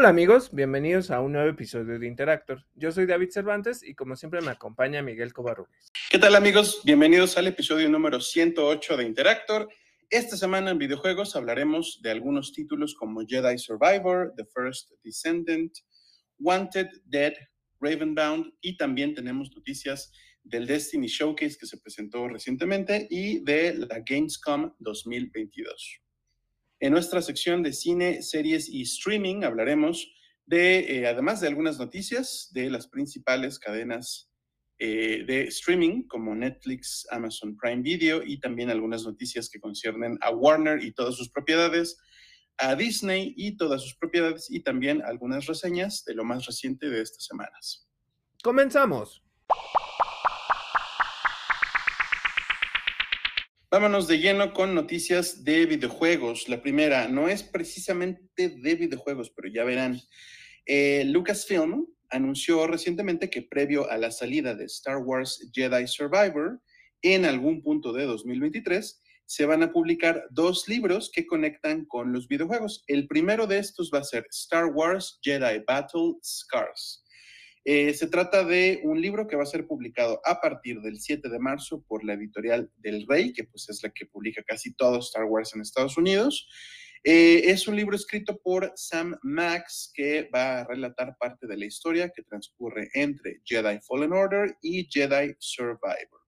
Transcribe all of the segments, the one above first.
Hola amigos, bienvenidos a un nuevo episodio de Interactor. Yo soy David Cervantes y como siempre me acompaña Miguel Covarrubias. ¿Qué tal amigos? Bienvenidos al episodio número 108 de Interactor. Esta semana en videojuegos hablaremos de algunos títulos como Jedi Survivor, The First Descendant, Wanted, Dead, Ravenbound y también tenemos noticias del Destiny Showcase que se presentó recientemente y de la Gamescom 2022. En nuestra sección de cine, series y streaming hablaremos de, eh, además de algunas noticias de las principales cadenas eh, de streaming como Netflix, Amazon Prime Video y también algunas noticias que conciernen a Warner y todas sus propiedades, a Disney y todas sus propiedades y también algunas reseñas de lo más reciente de estas semanas. Comenzamos. Vámonos de lleno con noticias de videojuegos. La primera no es precisamente de videojuegos, pero ya verán. Eh, Lucasfilm anunció recientemente que previo a la salida de Star Wars Jedi Survivor, en algún punto de 2023, se van a publicar dos libros que conectan con los videojuegos. El primero de estos va a ser Star Wars Jedi Battle Scars. Eh, se trata de un libro que va a ser publicado a partir del 7 de marzo por la editorial del Rey, que pues es la que publica casi todo Star Wars en Estados Unidos. Eh, es un libro escrito por Sam Max que va a relatar parte de la historia que transcurre entre Jedi Fallen Order y Jedi Survivor.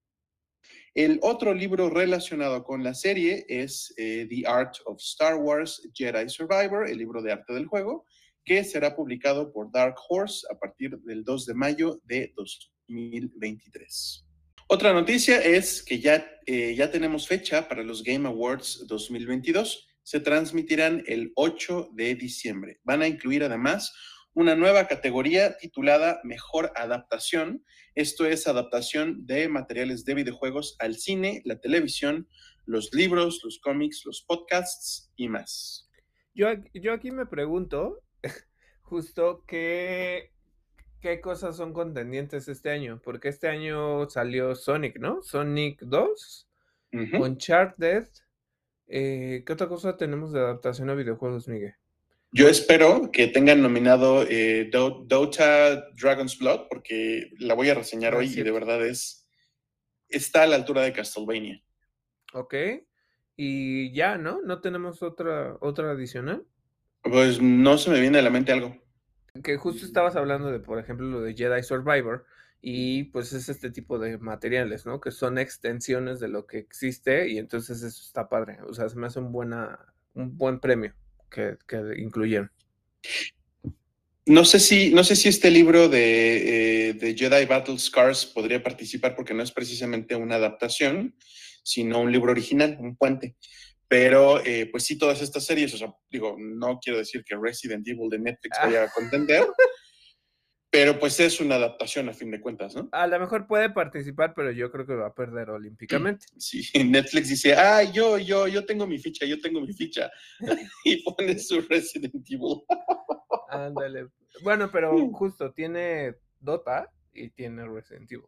El otro libro relacionado con la serie es eh, The Art of Star Wars Jedi Survivor, el libro de arte del juego, que será publicado por Dark Horse a partir del 2 de mayo de 2023. Otra noticia es que ya, eh, ya tenemos fecha para los Game Awards 2022. Se transmitirán el 8 de diciembre. Van a incluir además una nueva categoría titulada Mejor Adaptación. Esto es adaptación de materiales de videojuegos al cine, la televisión, los libros, los cómics, los podcasts y más. Yo, yo aquí me pregunto, justo qué, qué cosas son contendientes este año, porque este año salió Sonic, ¿no? Sonic 2, Uncharted. Eh, ¿Qué otra cosa tenemos de adaptación a videojuegos, Miguel? Yo espero que tengan nominado eh, Dota Dragon's Blood, porque la voy a reseñar ah, hoy y de verdad es. Está a la altura de Castlevania. Ok. Y ya, ¿no? ¿No tenemos otra, otra adicional? Pues no se me viene a la mente algo. Que justo estabas hablando de, por ejemplo, lo de Jedi Survivor, y pues es este tipo de materiales, ¿no? Que son extensiones de lo que existe, y entonces eso está padre. O sea, se me hace un, buena, un buen premio que, incluyeron. No sé si, no sé si este libro de, eh, de, Jedi Battle Scars podría participar porque no es precisamente una adaptación, sino un libro original, un puente. Pero, eh, pues sí, todas estas series, o sea, digo, no quiero decir que Resident Evil de Netflix vaya a contender, pero pues es una adaptación a fin de cuentas, ¿no? A lo mejor puede participar, pero yo creo que va a perder olímpicamente. Sí, Netflix dice, ah, yo, yo, yo tengo mi ficha, yo tengo mi ficha. y pone su Resident Evil. Ándale. Bueno, pero justo tiene Dota y tiene Resident Evil.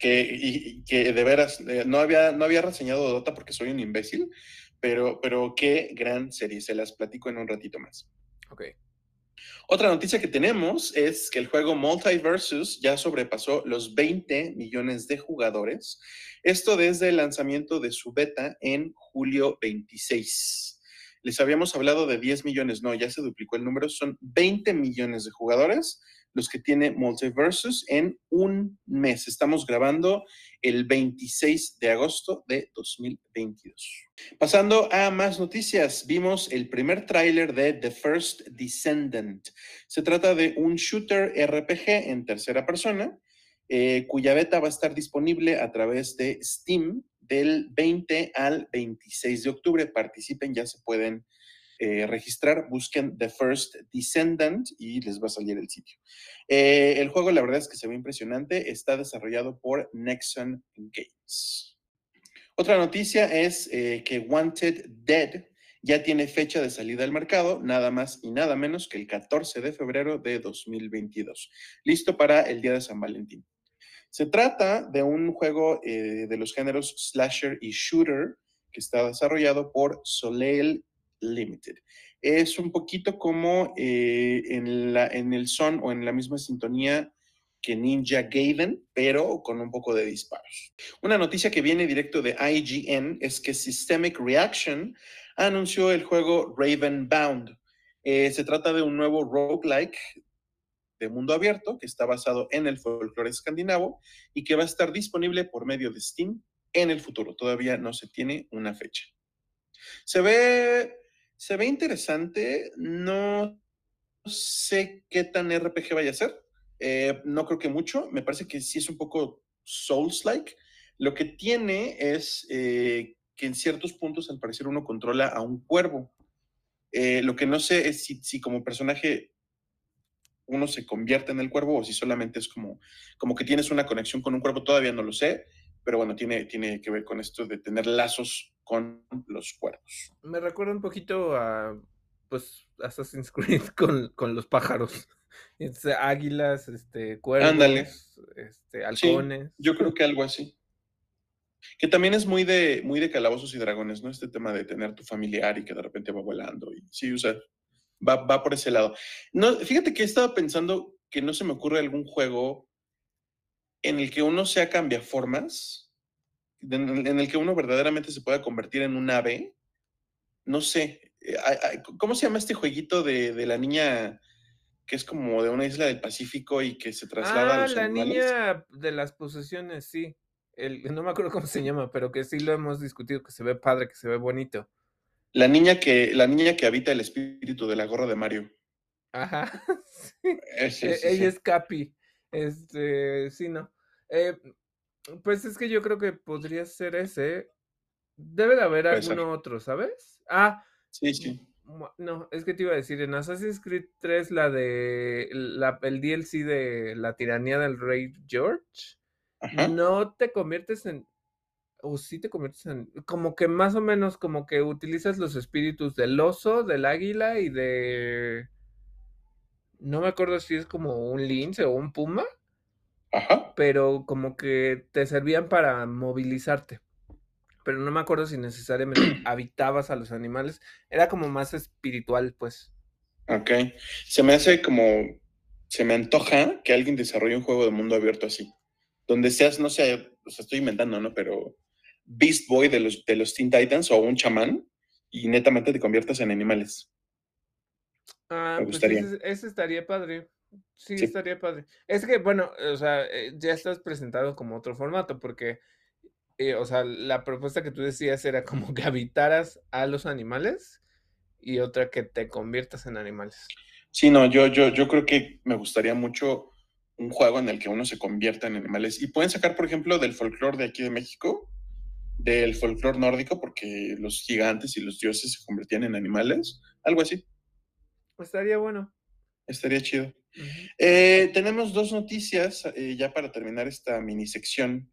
Que, y, que de veras, eh, no, había, no había reseñado Dota porque soy un imbécil, pero, pero qué gran serie, se las platico en un ratito más. Ok. Otra noticia que tenemos es que el juego Multiversus ya sobrepasó los 20 millones de jugadores. Esto desde el lanzamiento de su beta en julio 26. Les habíamos hablado de 10 millones, no, ya se duplicó el número, son 20 millones de jugadores los que tiene Multiversus en un mes. Estamos grabando el 26 de agosto de 2022. Pasando a más noticias, vimos el primer tráiler de The First Descendant. Se trata de un shooter RPG en tercera persona, eh, cuya beta va a estar disponible a través de Steam del 20 al 26 de octubre. Participen, ya se pueden eh, registrar, busquen The First Descendant y les va a salir el sitio. Eh, el juego, la verdad es que se ve impresionante, está desarrollado por Nexon Games. Otra noticia es eh, que Wanted Dead ya tiene fecha de salida al mercado, nada más y nada menos que el 14 de febrero de 2022, listo para el día de San Valentín. Se trata de un juego de los géneros slasher y shooter que está desarrollado por Soleil Limited. Es un poquito como eh, en, la, en el son o en la misma sintonía que Ninja Gaiden, pero con un poco de disparos. Una noticia que viene directo de IGN es que Systemic Reaction anunció el juego Raven Bound. Eh, se trata de un nuevo roguelike de mundo abierto que está basado en el folclore escandinavo y que va a estar disponible por medio de Steam en el futuro. Todavía no se tiene una fecha. Se ve, se ve interesante. No sé qué tan RPG vaya a ser. Eh, no creo que mucho. Me parece que sí es un poco Souls-like. Lo que tiene es eh, que en ciertos puntos, al parecer, uno controla a un cuervo. Eh, lo que no sé es si, si, como personaje uno se convierte en el cuervo o si solamente es como, como que tienes una conexión con un cuervo. Todavía no lo sé, pero bueno, tiene, tiene que ver con esto de tener lazos con los cuervos. Me recuerda un poquito a, pues, Assassin's Creed con, con los pájaros. Este, águilas, este, cuervos, este, halcones. yo creo que algo así. Que también es muy de, muy de calabozos y dragones, ¿no? Este tema de tener tu familiar y que de repente va volando. Y, sí, o sea, va, va por ese lado. No, fíjate que he estado pensando que no se me ocurre algún juego en el que uno sea cambiaformas, en, en el que uno verdaderamente se pueda convertir en un ave. No sé, eh, ¿cómo se llama este jueguito de, de la niña que es como de una isla del Pacífico y que se traslada a Ah, los la animales. niña de las posesiones, sí. El, no me acuerdo cómo se llama, pero que sí lo hemos discutido, que se ve padre, que se ve bonito. La niña que, la niña que habita el espíritu de la gorra de Mario. Ajá, sí. Ese, E- Ella sí. es Capi. Este, sí, no. Eh, pues es que yo creo que podría ser ese. Debe de haber alguno otro, ¿sabes? Ah, Sí, sí. no, es que te iba a decir, en Assassin's Creed 3, la de la, el DLC de la tiranía del rey George, Ajá. no te conviertes en, o sí te conviertes en, como que más o menos como que utilizas los espíritus del oso, del águila y de, no me acuerdo si es como un lince o un puma, Ajá. pero como que te servían para movilizarte. Pero no me acuerdo si necesariamente habitabas a los animales. Era como más espiritual, pues. Ok. Se me hace como. Se me antoja que alguien desarrolle un juego de mundo abierto así. Donde seas, no sé, o sea, estoy inventando, ¿no? Pero Beast Boy de los, de los Teen Titans o un chamán y netamente te conviertas en animales. Ah, Me pues gustaría. ese, ese estaría padre. Sí, Sí. estaría padre. Es que, bueno, o sea, eh, ya estás presentado como otro formato, porque, eh, o sea, la propuesta que tú decías era como que habitaras a los animales y otra que te conviertas en animales. Sí, no, yo, yo, yo creo que me gustaría mucho un juego en el que uno se convierta en animales. Y pueden sacar, por ejemplo, del folclore de aquí de México, del folclore nórdico, porque los gigantes y los dioses se convertían en animales. Algo así. Estaría bueno. Estaría chido. Eh, tenemos dos noticias eh, ya para terminar esta mini sección.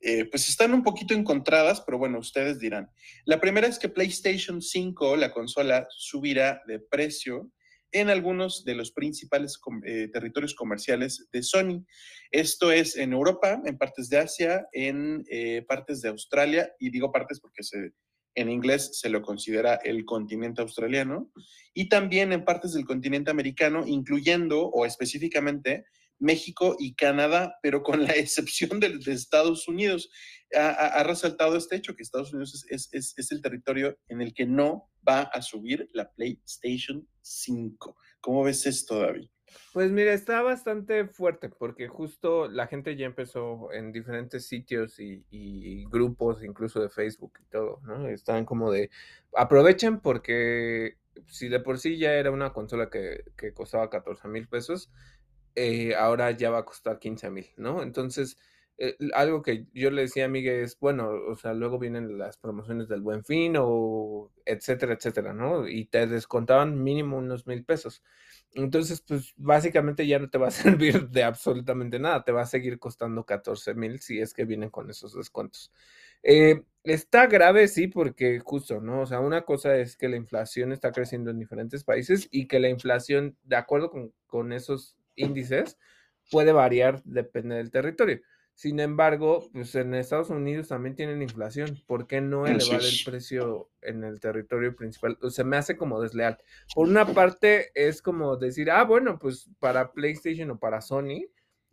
Eh, pues están un poquito encontradas, pero bueno, ustedes dirán. La primera es que PlayStation 5, la consola, subirá de precio en algunos de los principales eh, territorios comerciales de Sony. Esto es en Europa, en partes de Asia, en eh, partes de Australia, y digo partes porque se, en inglés se lo considera el continente australiano, y también en partes del continente americano, incluyendo o específicamente México y Canadá, pero con la excepción de, Estados Unidos. Ha, resaltado este hecho, que Estados Unidos es, el territorio en el que no va a subir la PlayStation 5. ¿Cómo ves esto, David? Pues mira, está bastante fuerte porque justo la gente ya empezó en diferentes sitios y, grupos, incluso de Facebook y todo, ¿no? Están como de, aprovechen porque si de por sí ya era una consola que costaba 14 mil pesos, eh, ahora ya va a costar 15 mil, ¿no? Entonces, eh, algo que yo le decía a Miguel es, bueno, o sea, luego vienen las promociones del Buen Fin o etcétera, etcétera, ¿no? Y te descontaban mínimo unos mil pesos. Entonces, pues básicamente ya no te va a servir de absolutamente nada, te va a seguir costando 14 mil si es que vienen con esos descuentos. Eh, está grave, sí, porque justo, ¿no? O sea, una cosa es que la inflación está creciendo en diferentes países y que la inflación, de acuerdo con, con esos índices, puede variar, depende del territorio. Sin embargo, pues en Estados Unidos también tienen inflación. ¿Por qué no elevar el precio en el territorio principal? se me hace como desleal. Por una parte, es como decir, ah, bueno, pues para PlayStation o para Sony,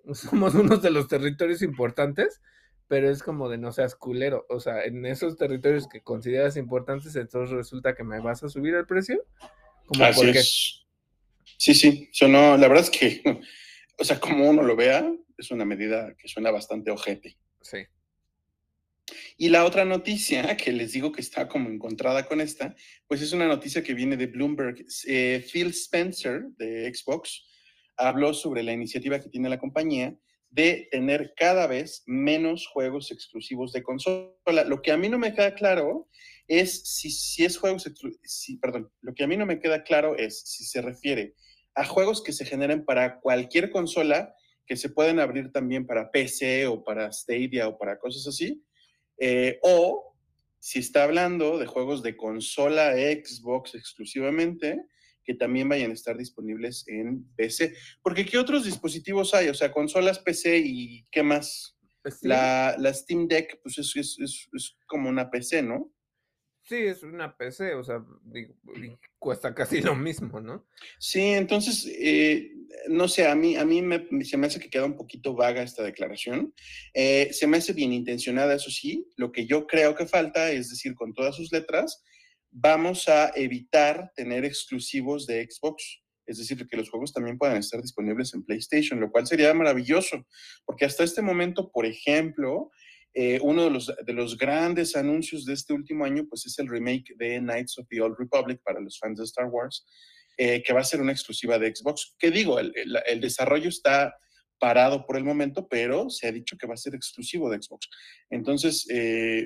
somos unos de los territorios importantes, pero es como de no seas culero. O sea, en esos territorios que consideras importantes, entonces resulta que me vas a subir el precio. Como Así es. Sí, sí. Sonó, la verdad es que, o sea, como uno lo vea, es una medida que suena bastante ojete. Sí. Y la otra noticia, que les digo que está como encontrada con esta, pues es una noticia que viene de Bloomberg. Eh, Phil Spencer de Xbox habló sobre la iniciativa que tiene la compañía de tener cada vez menos juegos exclusivos de consola. Lo que a mí no me queda claro es si, si es juegos, si, perdón, lo que a mí no me queda claro es si se refiere a juegos que se generen para cualquier consola que se pueden abrir también para PC o para Stadia o para cosas así, eh, o si está hablando de juegos de consola Xbox exclusivamente, que también vayan a estar disponibles en PC. Porque ¿qué otros dispositivos hay? O sea, consolas PC y ¿qué más? Pues la, la, Steam Deck, pues es, es, es, como una PC, ¿no? Sí, es una PC, o sea, cuesta casi lo mismo, ¿no? Sí, entonces, eh, no sé, a mí, a mí me, se me hace que queda un poquito vaga esta declaración. Eh, se me hace bien intencionada, eso sí. Lo que yo creo que falta es decir, con todas sus letras, vamos a evitar tener exclusivos de Xbox. Es decir, que los juegos también puedan estar disponibles en PlayStation, lo cual sería maravilloso, porque hasta este momento, por ejemplo, eh, uno de los, de los grandes anuncios de este último año, pues es el remake de Knights of the Old Republic para los fans de Star Wars, eh, que va a ser una exclusiva de Xbox. ¿Qué digo? El, desarrollo está parado por el momento, pero se ha dicho que va a ser exclusivo de Xbox. Entonces, eh,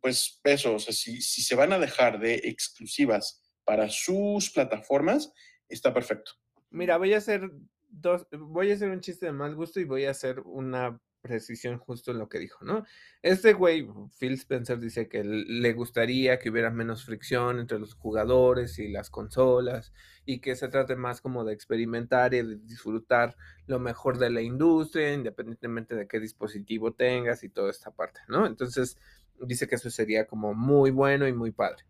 pues eso, o sea, si, si se van a dejar de exclusivas para sus plataformas, está perfecto. Mira, voy a hacer dos, voy a hacer un chiste de mal gusto y voy a hacer una precisión justo en lo que dijo, ¿no? Este güey, Phil Spencer, dice que le gustaría que hubiera menos fricción entre los jugadores y las consolas y que se trate más como de experimentar y de disfrutar lo mejor de la industria, independientemente de qué dispositivo tengas y toda esta parte, ¿no? Entonces, dice que eso sería como muy bueno y muy padre.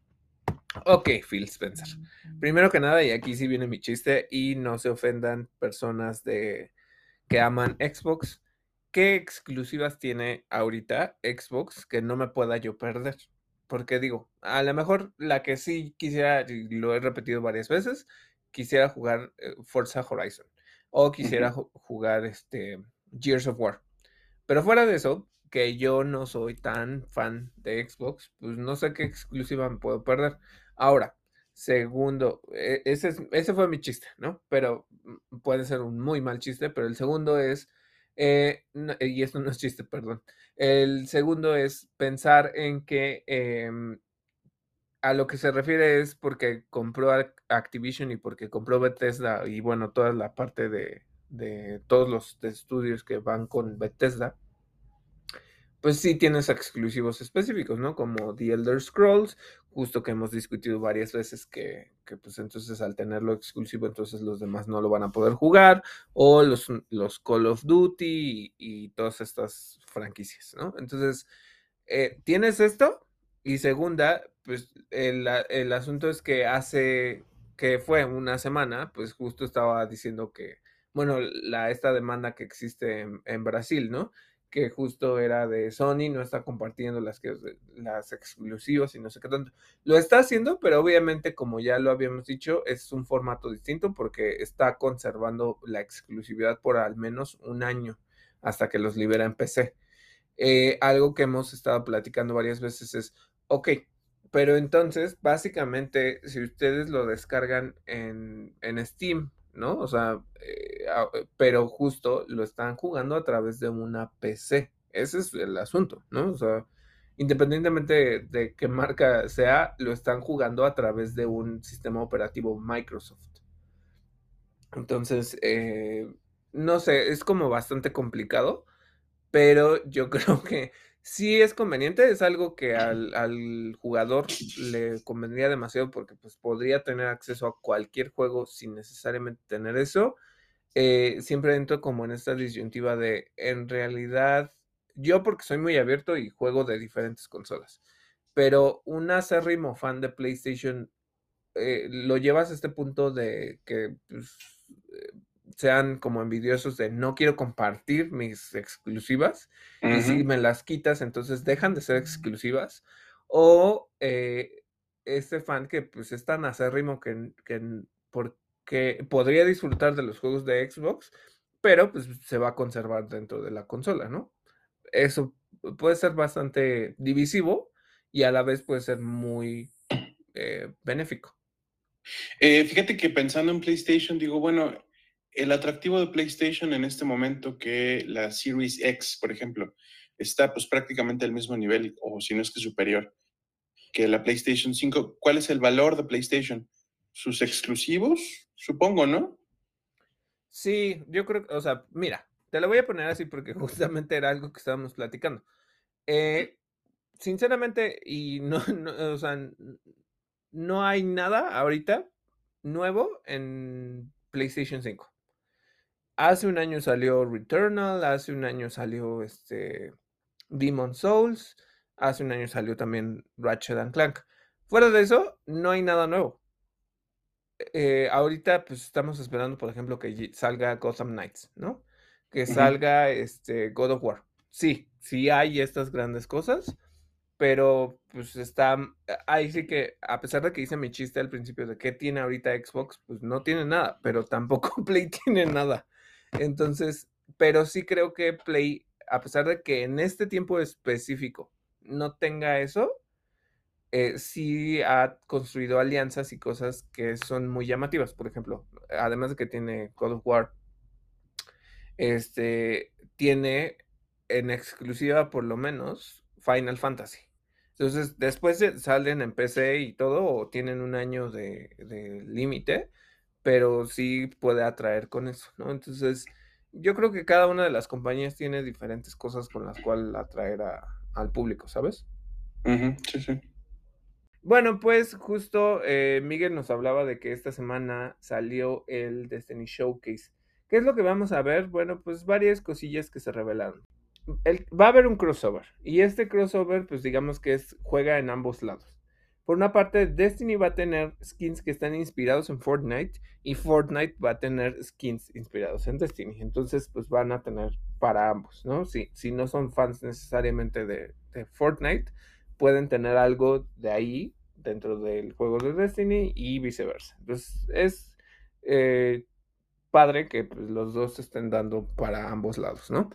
Ok, Phil Spencer. Primero que nada, y aquí sí viene mi chiste, y no se ofendan personas de que aman Xbox ¿qué exclusivas tiene ahorita Xbox que no me pueda yo perder? Porque digo, a lo mejor la que sí quisiera, y lo he repetido varias veces, quisiera jugar eh, Forza Horizon o quisiera jugar este Gears of War. Pero fuera de eso, que yo no soy tan fan de Xbox, pues no sé qué exclusiva me puedo perder. Ahora, segundo, e, ese, ese fue mi chiste, ¿no? Pero mm, puede ser un muy mal chiste, pero el segundo es eh, y esto no es chiste, perdón. El segundo es pensar en que em, a lo que se refiere es porque compró Activision y porque compró Bethesda y bueno, toda la parte de, de todos los estudios que van con Bethesda pues sí tienes exclusivos específicos, ¿no? Como The Elder Scrolls, justo que hemos discutido varias veces que, pues entonces al tenerlo exclusivo, entonces los demás no lo van a poder jugar, o los, los Call of Duty y, todas estas franquicias, ¿no? Entonces, eh, tienes esto, y segunda, pues el, el asunto es que hace, que fue una semana, pues justo estaba diciendo que, bueno, la, esta demanda que existe en Brasil, ¿no? Que justo era de Sony, no está compartiendo las, que, las exclusivas y no sé qué tanto. Lo está haciendo, pero obviamente, como ya lo habíamos dicho, es un formato distinto porque está conservando la exclusividad por al menos un año hasta que los libera en PC. Eh, algo que hemos estado platicando varias veces es, ok, pero entonces, básicamente, si ustedes lo descargan en, en Steam ¿no? O sea, eh, eh, pero justo lo están jugando a través de una PC. Ese es el asunto, ¿no? O sea, independientemente de, qué marca sea, lo están jugando a través de un sistema operativo Microsoft. Entonces, eh, no sé, es como bastante complicado, pero yo creo que sí es conveniente, es algo que al, jugador le convendría demasiado porque pues podría tener acceso a cualquier juego sin necesariamente tener eso. Eh, siempre entro como en esta disyuntiva de, en realidad, yo porque soy muy abierto y juego de diferentes consolas, pero un acérrimo fan de PlayStation eh, lo llevas a este punto de que pues, sean como envidiosos de no quiero compartir mis exclusivas y si me las quitas entonces dejan de ser exclusivas o eh, este fan que pues es tan acérrimo que, que porque podría disfrutar de los juegos de Xbox pero pues se va a conservar dentro de la consola, ¿no? Eso puede ser bastante divisivo y a la vez puede ser muy eh, benéfico. Eh, fíjate que pensando en PlayStation, digo, bueno, el atractivo de PlayStation en este momento que la Series X, por ejemplo, está pues prácticamente al mismo nivel, o si no es que superior, que la PlayStation 5. ¿Cuál es el valor de PlayStation? Sus exclusivos, supongo, ¿no? Sí, yo creo que, o sea, mira, te lo voy a poner así porque justamente era algo que estábamos platicando. Eh, sinceramente, y no, o sea, no hay nada ahorita nuevo en PlayStation 5. Hace un año salió Returnal, hace un año salió este Demon Souls, hace un año salió también Ratchet and Clank. Fuera de eso, no hay nada nuevo. Eh, ahorita pues estamos esperando, por ejemplo, que salga Gotham Knights, ¿no? Que salga este God of War. Sí, sí hay estas grandes cosas, pero pues está, mm, ahí sí que, a pesar de que hice mi chiste al principio de que tiene ahorita Xbox, pues no tiene nada, pero tampoco Play tiene nada. Entonces, pero sí creo que Play, a pesar de que en este tiempo específico no tenga eso, eh, sí ha construido alianzas y cosas que son muy llamativas. Por ejemplo, además de que tiene God of War, este, tiene en exclusiva por lo menos Final Fantasy. Entonces, después salen en PC y todo, o tienen un año de, límite, pero sí puede atraer con eso, ¿no? Entonces, yo creo que cada una de las compañías tiene diferentes cosas con las cuales atraer al público, ¿sabes? sí, sí. Bueno, pues justo eh, Miguel nos hablaba de que esta semana salió el Destiny Showcase. ¿Qué es lo que vamos a ver? Bueno, pues varias cosillas que se revelaron. va a haber un crossover y este crossover pues digamos que es juega en ambos lados. Por una parte, Destiny va a tener skins que están inspirados en Fortnite y Fortnite va a tener skins inspirados en Destiny. Entonces, pues van a tener para ambos, ¿no? Si, si no son fans necesariamente de, Fortnite, pueden tener algo de ahí dentro del juego de Destiny y viceversa. Entonces es eh, padre que pues, los dos estén dando para ambos lados, ¿no?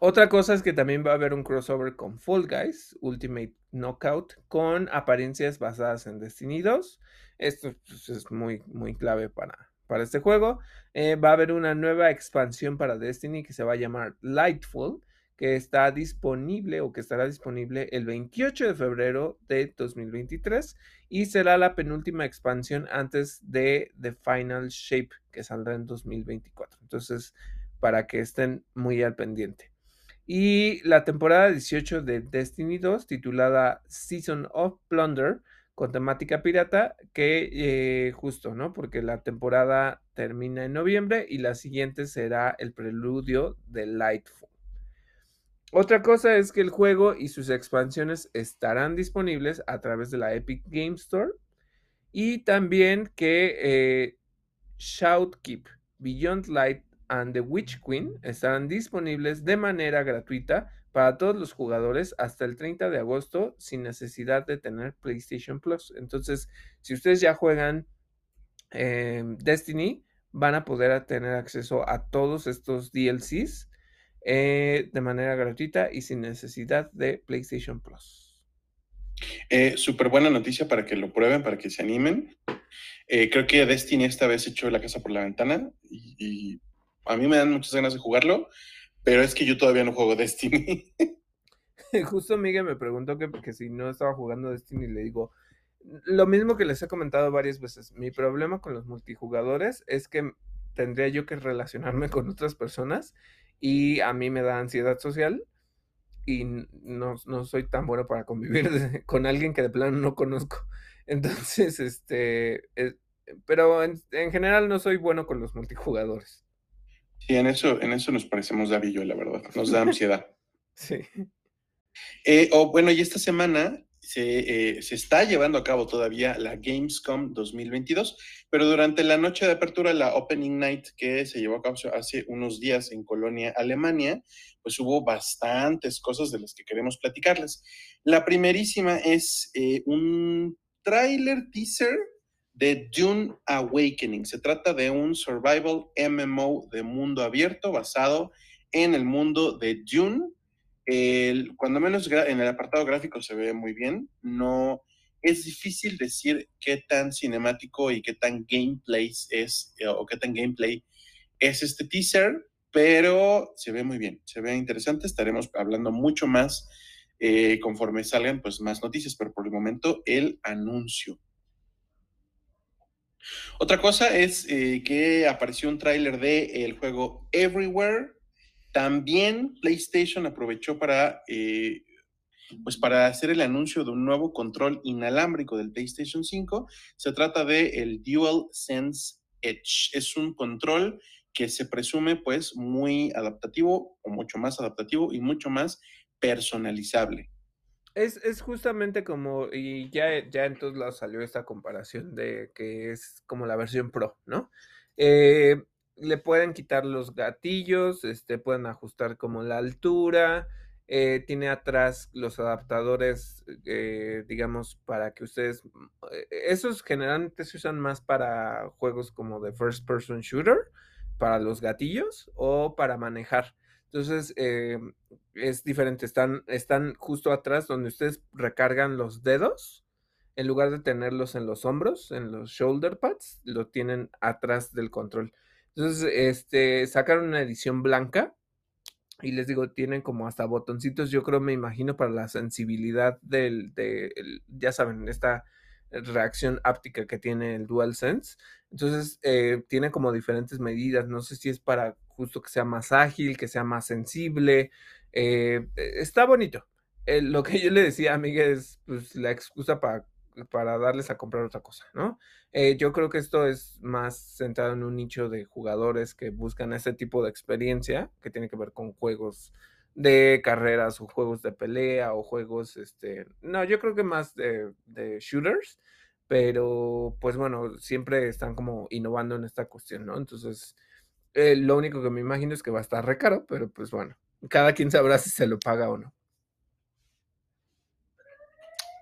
Otra cosa es que también va a haber un crossover con Fall Guys, Ultimate Knockout, con apariencias basadas en Destiny 2. Esto pues, es muy, muy clave para, para este juego. Eh, va a haber una nueva expansión para Destiny que se va a llamar Lightfall que está disponible o que estará disponible el 28 de febrero de 2023 y será la penúltima expansión antes de The Final Shape que saldrá en 2024. Entonces, para que estén muy al pendiente. Y la temporada 18 de Destiny 2, titulada Season of Plunder, con temática pirata, que eh, justo, ¿no? Porque la temporada termina en noviembre y la siguiente será el preludio de Lightfall. Otra cosa es que el juego y sus expansiones estarán disponibles a través de la Epic Game Store y también que eh, Shoutkeep, Beyond Light and the Witch Queen estarán disponibles de manera gratuita para todos los jugadores hasta el 30 de agosto sin necesidad de tener PlayStation Plus. Entonces, si ustedes ya juegan em, Destiny, van a poder tener acceso a todos estos DLCs eh, de manera gratuita y sin necesidad de PlayStation Plus. Eh, Súper buena noticia para que lo prueben, para que se animen. Eh, creo que Destiny esta vez echó la casa por la ventana y, a mí me dan muchas ganas de jugarlo, pero es que yo todavía no juego Destiny. Justo Miguel me preguntó que, que si no estaba jugando Destiny, le digo, lo mismo que les he comentado varias veces, mi problema con los multijugadores es que tendría yo que relacionarme con otras personas y a mí me da ansiedad social y no, soy tan bueno para convivir con alguien que de plano no conozco. Entonces, este, eh, pero en, general no soy bueno con los multijugadores. Sí, en eso, en eso nos parecemos David y yo, la verdad. Nos da ansiedad. Sí. Eh, o bueno, y esta semana se, eh, se, está llevando a cabo todavía la Gamescom 2022, pero durante la noche de apertura, la Opening Night que se llevó a cabo hace unos días en Colonia, Alemania, pues hubo bastantes cosas de las que queremos platicarles. La primerísima es eh, un tráiler teaser de Dune Awakening. Se trata de un survival MMO de mundo abierto basado en el mundo de Dune cuando menos en el apartado gráfico se ve muy bien, no es difícil decir qué tan cinemático y qué tan gameplay es eh, o qué tan gameplay es este teaser, pero se ve muy bien, se ve interesante. Estaremos hablando mucho más eh, conforme salgan pues más noticias, pero por el momento el anuncio. Otra cosa es eh, que apareció un tráiler de el juego Everywhere, también PlayStation aprovechó para, eh, pues para hacer el anuncio de un nuevo control inalámbrico del PlayStation 5. Se trata de el DualSense Edge. Es un control que se presume pues muy adaptativo o mucho más adaptativo y mucho más personalizable. Es, es, justamente como, y ya, ya en todos lados salió esta comparación de que es como la versión Pro, ¿no? Eh, le pueden quitar los gatillos, este, pueden ajustar como la altura, eh, tiene atrás los adaptadores, eh, digamos, para que ustedes, eh, esos generalmente se usan más para juegos como de first person shooter, para los gatillos o para manejar. Entonces, es diferente, están, están justo atrás donde ustedes recargan los dedos, en lugar de tenerlos en los hombros, en los shoulder pads, lo tienen atrás del control. Entonces, este, sacaron una edición blanca y les digo, tienen como hasta botoncitos, yo creo, me imagino, para la sensibilidad del, de, ya saben, esta reacción áptica que tiene el DualSense. Entonces, eh, tiene como diferentes medidas, no sé si es para justo que sea más ágil, que sea más sensible. Eh, está bonito. Eh, lo que yo le decía a Miguel es pues, la excusa para para darles a comprar otra cosa, ¿no? Yo creo que esto es más centrado en un nicho de jugadores que buscan ese tipo de experiencia que tiene que ver con juegos de carreras o juegos de pelea o juegos, este, no, yo creo que más de, shooters, pero pues bueno, siempre están como innovando en esta cuestión, ¿no? Entonces, eh, lo único que me imagino es que va a estar re caro, pero pues bueno, cada quien sabrá si se lo paga o no.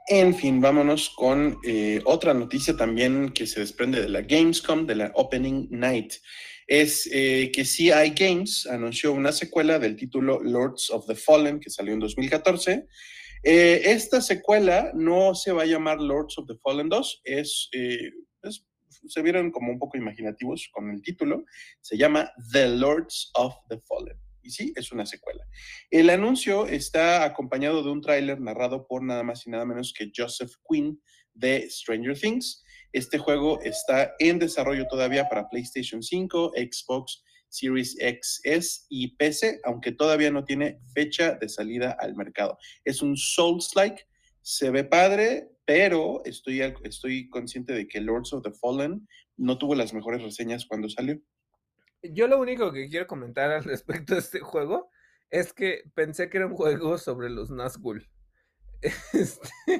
En fin, vámonos con eh, otra noticia también que se desprende de la Gamescom, de la Opening Night. Es eh, que CI Games anunció una secuela del título Lords of the Fallen, que salió en 2014. Eh, esta secuela no se va a llamar Lords of the Fallen 2, es, es, se vieron como un poco imaginativos con el título, se llama The Lords of the Fallen. Y sí, es una secuela. El anuncio está acompañado de un tráiler narrado por nada más y nada menos que Joseph Quinn de Stranger Things. Este juego está en desarrollo todavía para PlayStation 5, Xbox Series XS y PC, aunque todavía no tiene fecha de salida al mercado. Es un Souls-like, se ve padre, pero estoy, estoy consciente de que Lords of the Fallen no tuvo las mejores reseñas cuando salió. Yo lo único que quiero comentar al respecto de este juego es que pensé que era un juego sobre los Nazgûl.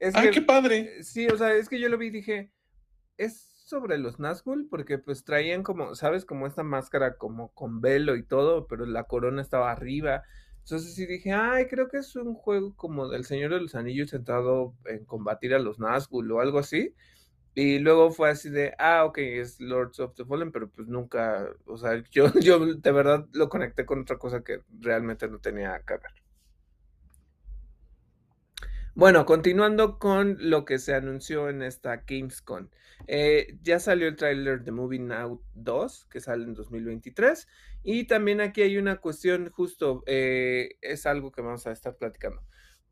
Este, ¡Ay, qué padre! Sí, o sea, es que yo lo vi y dije, es sobre los Nazgûl porque pues traían como, ¿sabes? Como esta máscara como con velo y todo, pero la corona estaba arriba. Entonces sí dije, ay, creo que es un juego como del Señor de los Anillos sentado en combatir a los Nazgûl o algo así. Y luego fue así de, ah, ok, es Lords of the Fallen, pero pues nunca, o sea, yo, yo de verdad lo conecté con otra cosa que realmente no tenía que ver. Bueno, continuando con lo que se anunció en esta Gamescom. Eh, ya salió el tráiler de Moving Out 2, que sale en 2023. Y también aquí hay una cuestión, justo, eh, es algo que vamos a estar platicando.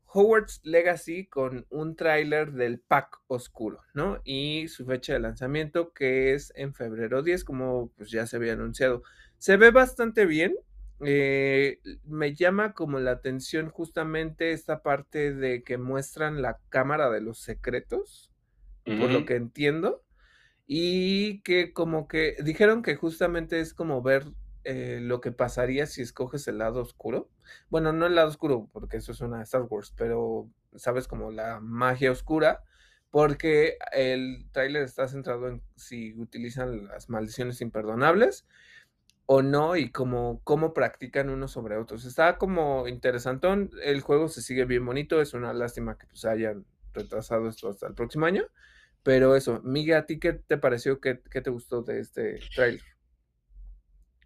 Hogwarts Legacy con un tráiler del pack oscuro, ¿no? Y su fecha de lanzamiento que es en febrero 10, como pues ya se había anunciado. Se ve bastante bien. Eh, me llama como la atención justamente esta parte de que muestran la cámara de los secretos, por lo que entiendo. Y que como que dijeron que justamente es como ver eh, lo que pasaría si escoges el lado oscuro. Bueno, no el lado oscuro, porque eso es una Star Wars, pero sabes como la magia oscura, porque el tráiler está centrado en si utilizan las maldiciones imperdonables o no y como cómo practican unos sobre otros. Está como interesantón, el juego se sigue bien bonito, es una lástima que pues hayan retrasado esto hasta el próximo año, pero eso, Miguel, ¿a ti qué te pareció, qué, qué te gustó de este trailer?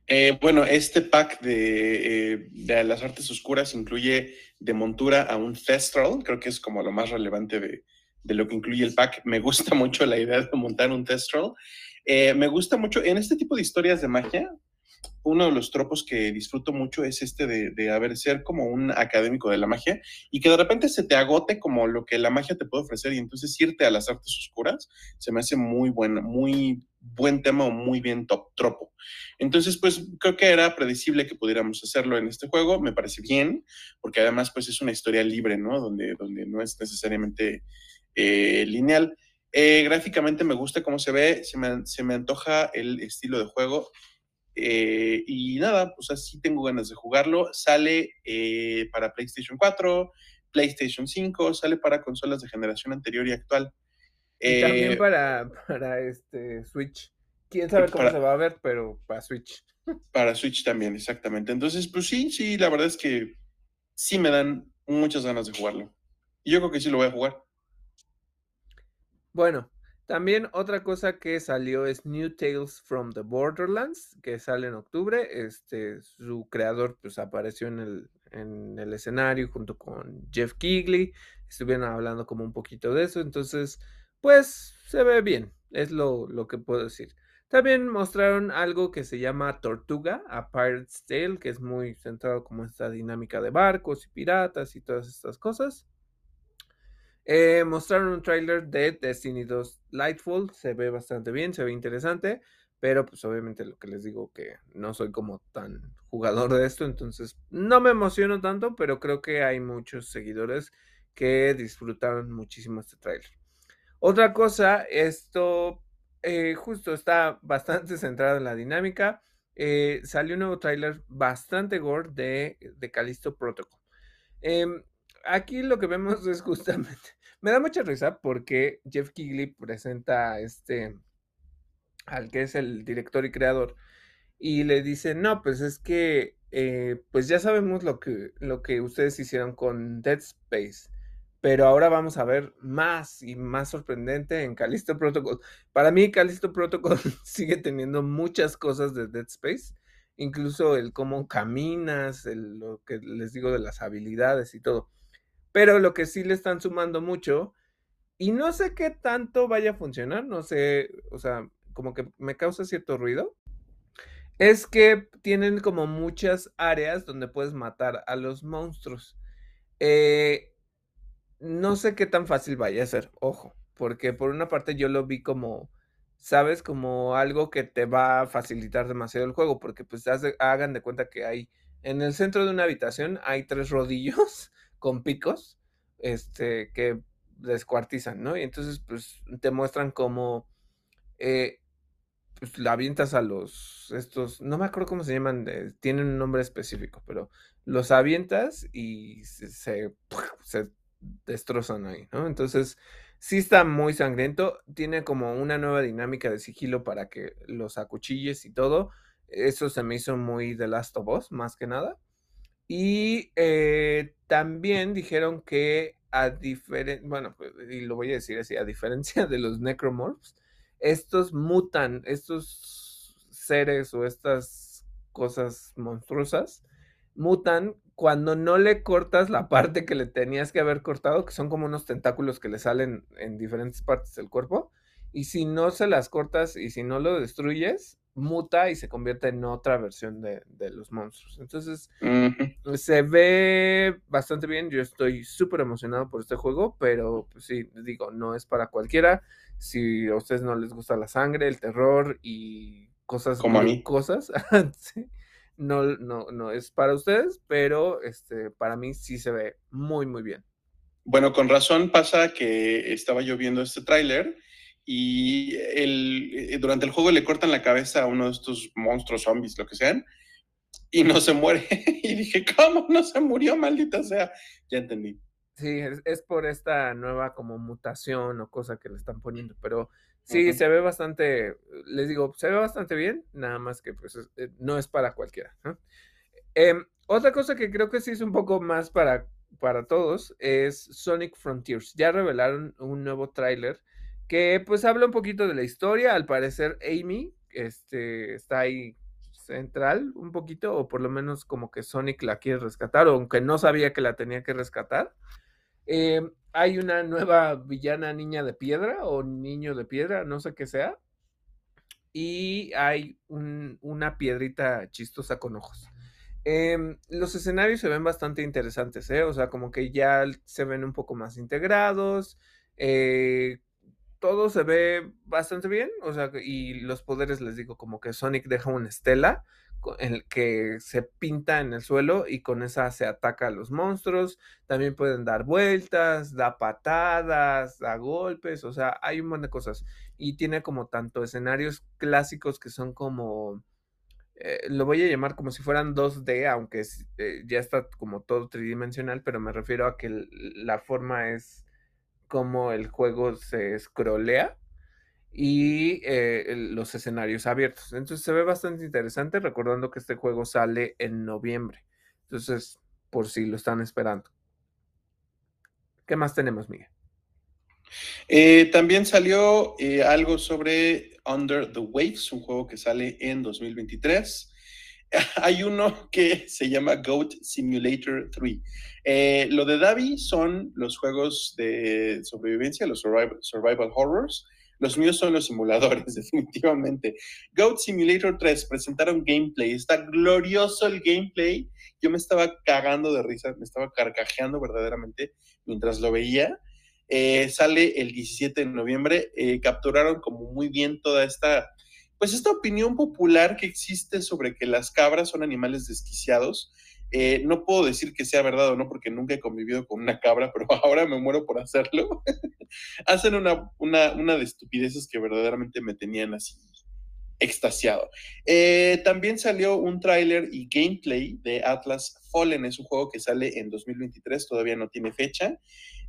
Eh, bueno, este pack de, eh, de, las artes oscuras incluye de montura a un Thestral, creo que es como lo más relevante de, de lo que incluye el pack. Me gusta mucho la idea de montar un Thestral. Eh, me gusta mucho, en este tipo de historias de magia, uno de los tropos que disfruto mucho es este de, de haber ser como un académico de la magia y que de repente se te agote como lo que la magia te puede ofrecer y entonces irte a las artes oscuras se me hace muy bueno, muy buen tema o muy bien top, tropo. Entonces, pues creo que era predecible que pudiéramos hacerlo en este juego, me parece bien, porque además pues es una historia libre, ¿no? Donde, donde no es necesariamente eh, lineal. Eh, gráficamente me gusta cómo se ve, se me, se me antoja el estilo de juego eh, y nada, pues así tengo ganas de jugarlo. Sale eh, para PlayStation 4, PlayStation 5, sale para consolas de generación anterior y actual. Y también eh, para, para este Switch. Quién sabe cómo se va a ver, pero para Switch. Para Switch también, exactamente. Entonces, pues sí, sí, la verdad es que sí me dan muchas ganas de jugarlo. Y yo creo que sí lo voy a jugar. Bueno, también otra cosa que salió es New Tales from the Borderlands, que sale en octubre. Este, su creador pues apareció en el, en el escenario junto con Jeff Keighley. Estuvieron hablando como un poquito de eso. Entonces, pues se ve bien. Es lo, lo que puedo decir. También mostraron algo que se llama Tortuga, a Pirate's Tale, que es muy centrado como esta dinámica de barcos y piratas y todas estas cosas. Eh, mostraron un tráiler de Destiny 2 Lightfall, se ve bastante bien, se ve interesante, pero pues obviamente lo que les digo que no soy como tan jugador de esto, entonces no me emociono tanto, pero creo que hay muchos seguidores que disfrutaron muchísimo este tráiler. Otra cosa, esto eh, justo está bastante centrado en la dinámica. Eh, salió un nuevo tráiler bastante gore de, de Callisto Protocol. Em, aquí lo que vemos es justamente, me da mucha risa porque Jeff Kigley presenta este, al que es el director y creador, y le dice, no, pues es que, eh, pues ya sabemos lo que, lo que ustedes hicieron con Dead Space, pero ahora vamos a ver más y más sorprendente en Callisto Protocol. Para mí, Callisto Protocol sigue teniendo muchas cosas de Dead Space, incluso el cómo caminas, lo que les digo de las habilidades y todo. Pero lo que sí le están sumando mucho, y no sé qué tanto vaya a funcionar, no sé, o sea, como que me causa cierto ruido, es que tienen como muchas áreas donde puedes matar a los monstruos. Eh, no sé qué tan fácil vaya a ser, ojo, porque por una parte yo lo vi como, sabes, como algo que te va a facilitar demasiado el juego, porque pues hagan de cuenta que hay, en el centro de una habitación hay tres rodillos con picos, este, que descuartizan, ¿no? Y entonces, pues, te muestran cómo, eh, pues, la avientas a los, estos, no me acuerdo cómo se llaman, tienen un nombre específico, pero los avientas y se, se, se destrozan ahí, ¿no? Entonces, sí está muy sangriento, tiene como una nueva dinámica de sigilo para que los acuchilles y todo. Eso se me hizo muy The Last of Us, más que nada. Y eh, también dijeron que a diferencia, bueno, pues, y lo voy a decir así, a diferencia de los necromorphs, estos mutan, estos seres o estas cosas monstruosas, mutan cuando no le cortas la parte que le tenías que haber cortado, que son como unos tentáculos que le salen en diferentes partes del cuerpo, y si no se las cortas y si no lo destruyes, muta y se convierte en otra versión de, los monstruos. Entonces, se ve bastante bien. Yo estoy súper emocionado por este juego, pero pues sí, digo, no es para cualquiera. Si a ustedes no les gusta la sangre, el terror y cosas como a mí, cosas, no, no, no es para ustedes, pero este, para mí sí se ve muy, muy bien. Bueno, con razón pasa que estaba yo viendo este tráiler y el, eh, durante el juego le cortan la cabeza a uno de estos monstruos zombies, lo que sean, y no se muere. y dije, ¿cómo no se murió, maldita sea? Ya entendí. Sí, es, por esta nueva como mutación o cosa que le están poniendo, pero sí, se ve bastante, les digo, se ve bastante bien, nada más que pues eh, no es para cualquiera. Em, otra cosa que creo que sí es un poco más para, para todos es Sonic Frontiers. Ya revelaron un nuevo tráiler que pues habla un poquito de la historia, al parecer Amy este, está ahí central un poquito, o por lo menos como que Sonic la quiere rescatar, aunque no sabía que la tenía que rescatar. Eh, hay una nueva villana niña de piedra o niño de piedra, no sé qué sea. Y hay una piedrita chistosa con ojos. Em, los escenarios se ven bastante interesantes, ¿eh? O sea, como que ya se ven un poco más integrados. Eh, todo se ve bastante bien, o sea, y los poderes les digo como que Sonic deja una estela en que se pinta en el suelo y con esa se ataca a los monstruos, también pueden dar vueltas, da patadas, da golpes, o sea, hay un montón de cosas. Y tiene como tanto escenarios clásicos que son como eh, lo voy a llamar como si fueran 2D, aunque eh, ya está como todo tridimensional, pero me refiero a que la forma es cómo el juego se scrollea y eh, los escenarios abiertos. Entonces se ve bastante interesante, recordando que este juego sale en noviembre. Entonces, por si lo están esperando. ¿Qué más tenemos, Miguel? Eh, también salió eh, algo sobre Under the Waves, un juego que sale en 2023. hay uno que se llama Goat Simulator 3. Eh, lo de Davi son los juegos de sobrevivencia, los survival, horrors. Los míos son los simuladores, definitivamente. Goat Simulator 3 presentaron gameplay. Está glorioso el gameplay. Yo me estaba cagando de risa, me estaba carcajeando verdaderamente mientras lo veía. Eh, sale el 17 de noviembre. Eh, capturaron como muy bien toda esta pues esta opinión popular que existe sobre que las cabras son animales desquiciados, eh, no puedo decir que sea verdad o no, porque nunca he convivido con una cabra, pero ahora me muero por hacerlo. Hacen una, una, una de estupideces que verdaderamente me tenían así extasiado. Eh, también salió un tráiler y gameplay de Atlas Fallen, es un juego que sale en 2023, todavía no tiene fecha.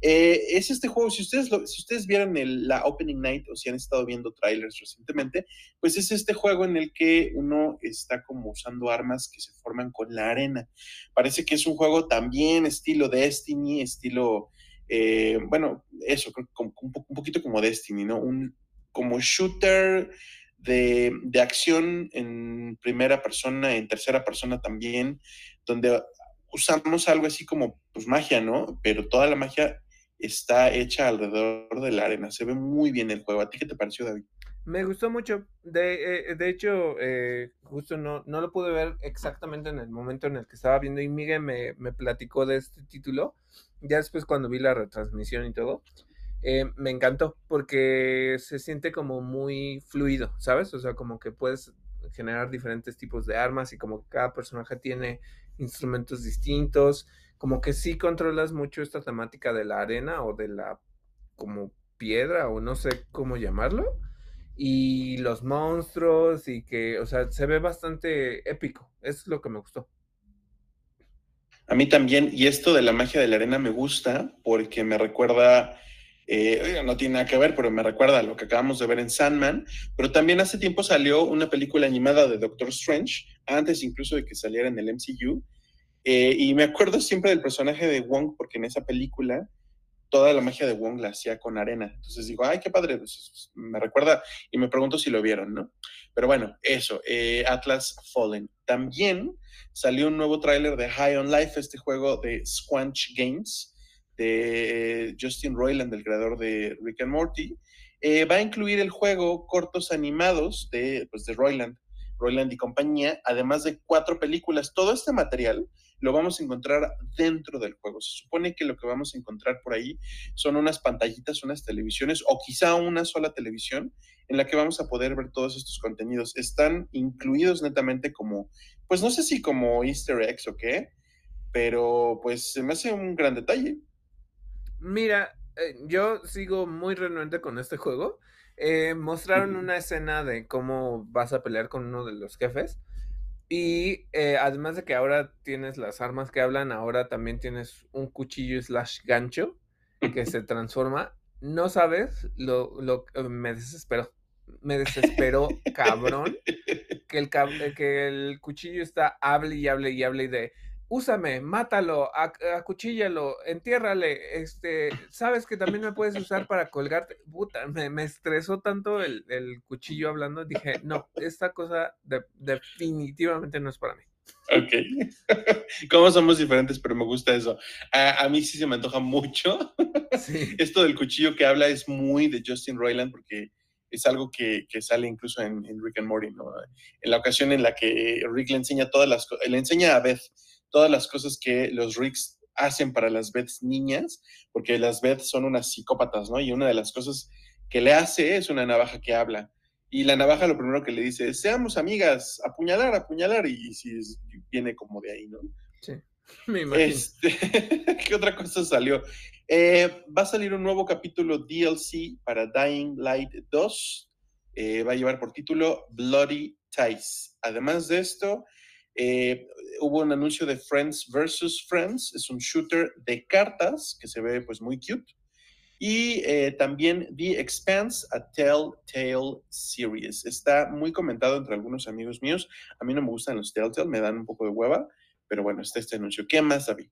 Eh, es este juego, si ustedes, si ustedes vieron la Opening Night o si han estado viendo trailers recientemente, pues es este juego en el que uno está como usando armas que se forman con la arena. Parece que es un juego también estilo Destiny, estilo, eh, bueno, eso, un, un poquito como Destiny, ¿no? Un como shooter de, de, acción en primera persona, en tercera persona también, donde usamos algo así como pues magia, ¿no? Pero toda la magia está hecha alrededor de la arena. Se ve muy bien el juego. ¿A ti qué te pareció, David? Me gustó mucho. De, eh, de hecho, eh, justo no, no lo pude ver exactamente en el momento en el que estaba viendo y Miguel me, me platicó de este título. Ya después cuando vi la retransmisión y todo. Eh, me encantó porque se siente como muy fluido, ¿sabes? O sea, como que puedes generar diferentes tipos de armas y como que cada personaje tiene instrumentos distintos, como que sí controlas mucho esta temática de la arena o de la como piedra o no sé cómo llamarlo y los monstruos y que, o sea, se ve bastante épico, es lo que me gustó. A mí también, y esto de la magia de la arena me gusta porque me recuerda eh, no tiene nada que ver, pero me recuerda lo que acabamos de ver en Sandman. Pero también hace tiempo salió una película animada de Doctor Strange, antes incluso de que saliera en el MCU. Eh, y me acuerdo siempre del personaje de Wong, porque en esa película toda la magia de Wong la hacía con arena. Entonces digo, ay, qué padre, pues, me recuerda y me pregunto si lo vieron, ¿no? Pero bueno, eso, eh, Atlas Fallen. También salió un nuevo tráiler de High on Life, este juego de Squanch Games, de Justin Roiland, el creador de Rick and Morty, eh, va a incluir el juego cortos animados de, pues, de Roiland, Roiland y compañía, además de cuatro películas. Todo este material lo vamos a encontrar dentro del juego. Se supone que lo que vamos a encontrar por ahí son unas pantallitas, unas televisiones o quizá una sola televisión en la que vamos a poder ver todos estos contenidos. Están incluidos netamente como, pues no sé si como easter eggs o qué, pero pues se me hace un gran detalle. Mira, eh, yo sigo muy renuente con este juego. Eh, mostraron una escena de cómo vas a pelear con uno de los jefes. Y eh, además de que ahora tienes las armas que hablan, ahora también tienes un cuchillo slash gancho que se transforma. No sabes lo, lo me desesperó. Me desesperó, cabrón, que el, que el cuchillo está hable y hable y hable y de úsame, mátalo, acuchíllalo, entiérrale, este, sabes que también me puedes usar para colgarte. Puta, me, estresó tanto el, cuchillo hablando, dije, no, esta cosa definitivamente no es para mí. Ok. Como somos diferentes, pero me gusta eso. A, mí sí se me antoja mucho. Esto del cuchillo que habla es muy de Justin Roiland porque es algo que, sale incluso en, Rick and Morty, ¿no? En la ocasión en la que Rick le enseña todas las cosas, le enseña a Beth todas las cosas que los Ricks hacen para las Beths niñas, porque las Beths son unas psicópatas, ¿no? Y una de las cosas que le hace es una navaja que habla. Y la navaja lo primero que le dice es, seamos amigas, apuñalar, apuñalar, y, si viene como de ahí, ¿no? Sí, me imagino. Este, ¿Qué otra cosa salió? Eh, va a salir un nuevo capítulo DLC para Dying Light 2. Eh, va a llevar por título Bloody Ties. Además de esto, eh, hubo un anuncio de Friends versus Friends, es un shooter de cartas que se ve pues muy cute. Y eh, también The Expanse, a Telltale Series. Está muy comentado entre algunos amigos míos. A mí no me gustan los Telltale, me dan un poco de hueva, pero bueno, está este anuncio. ¿Qué más, David?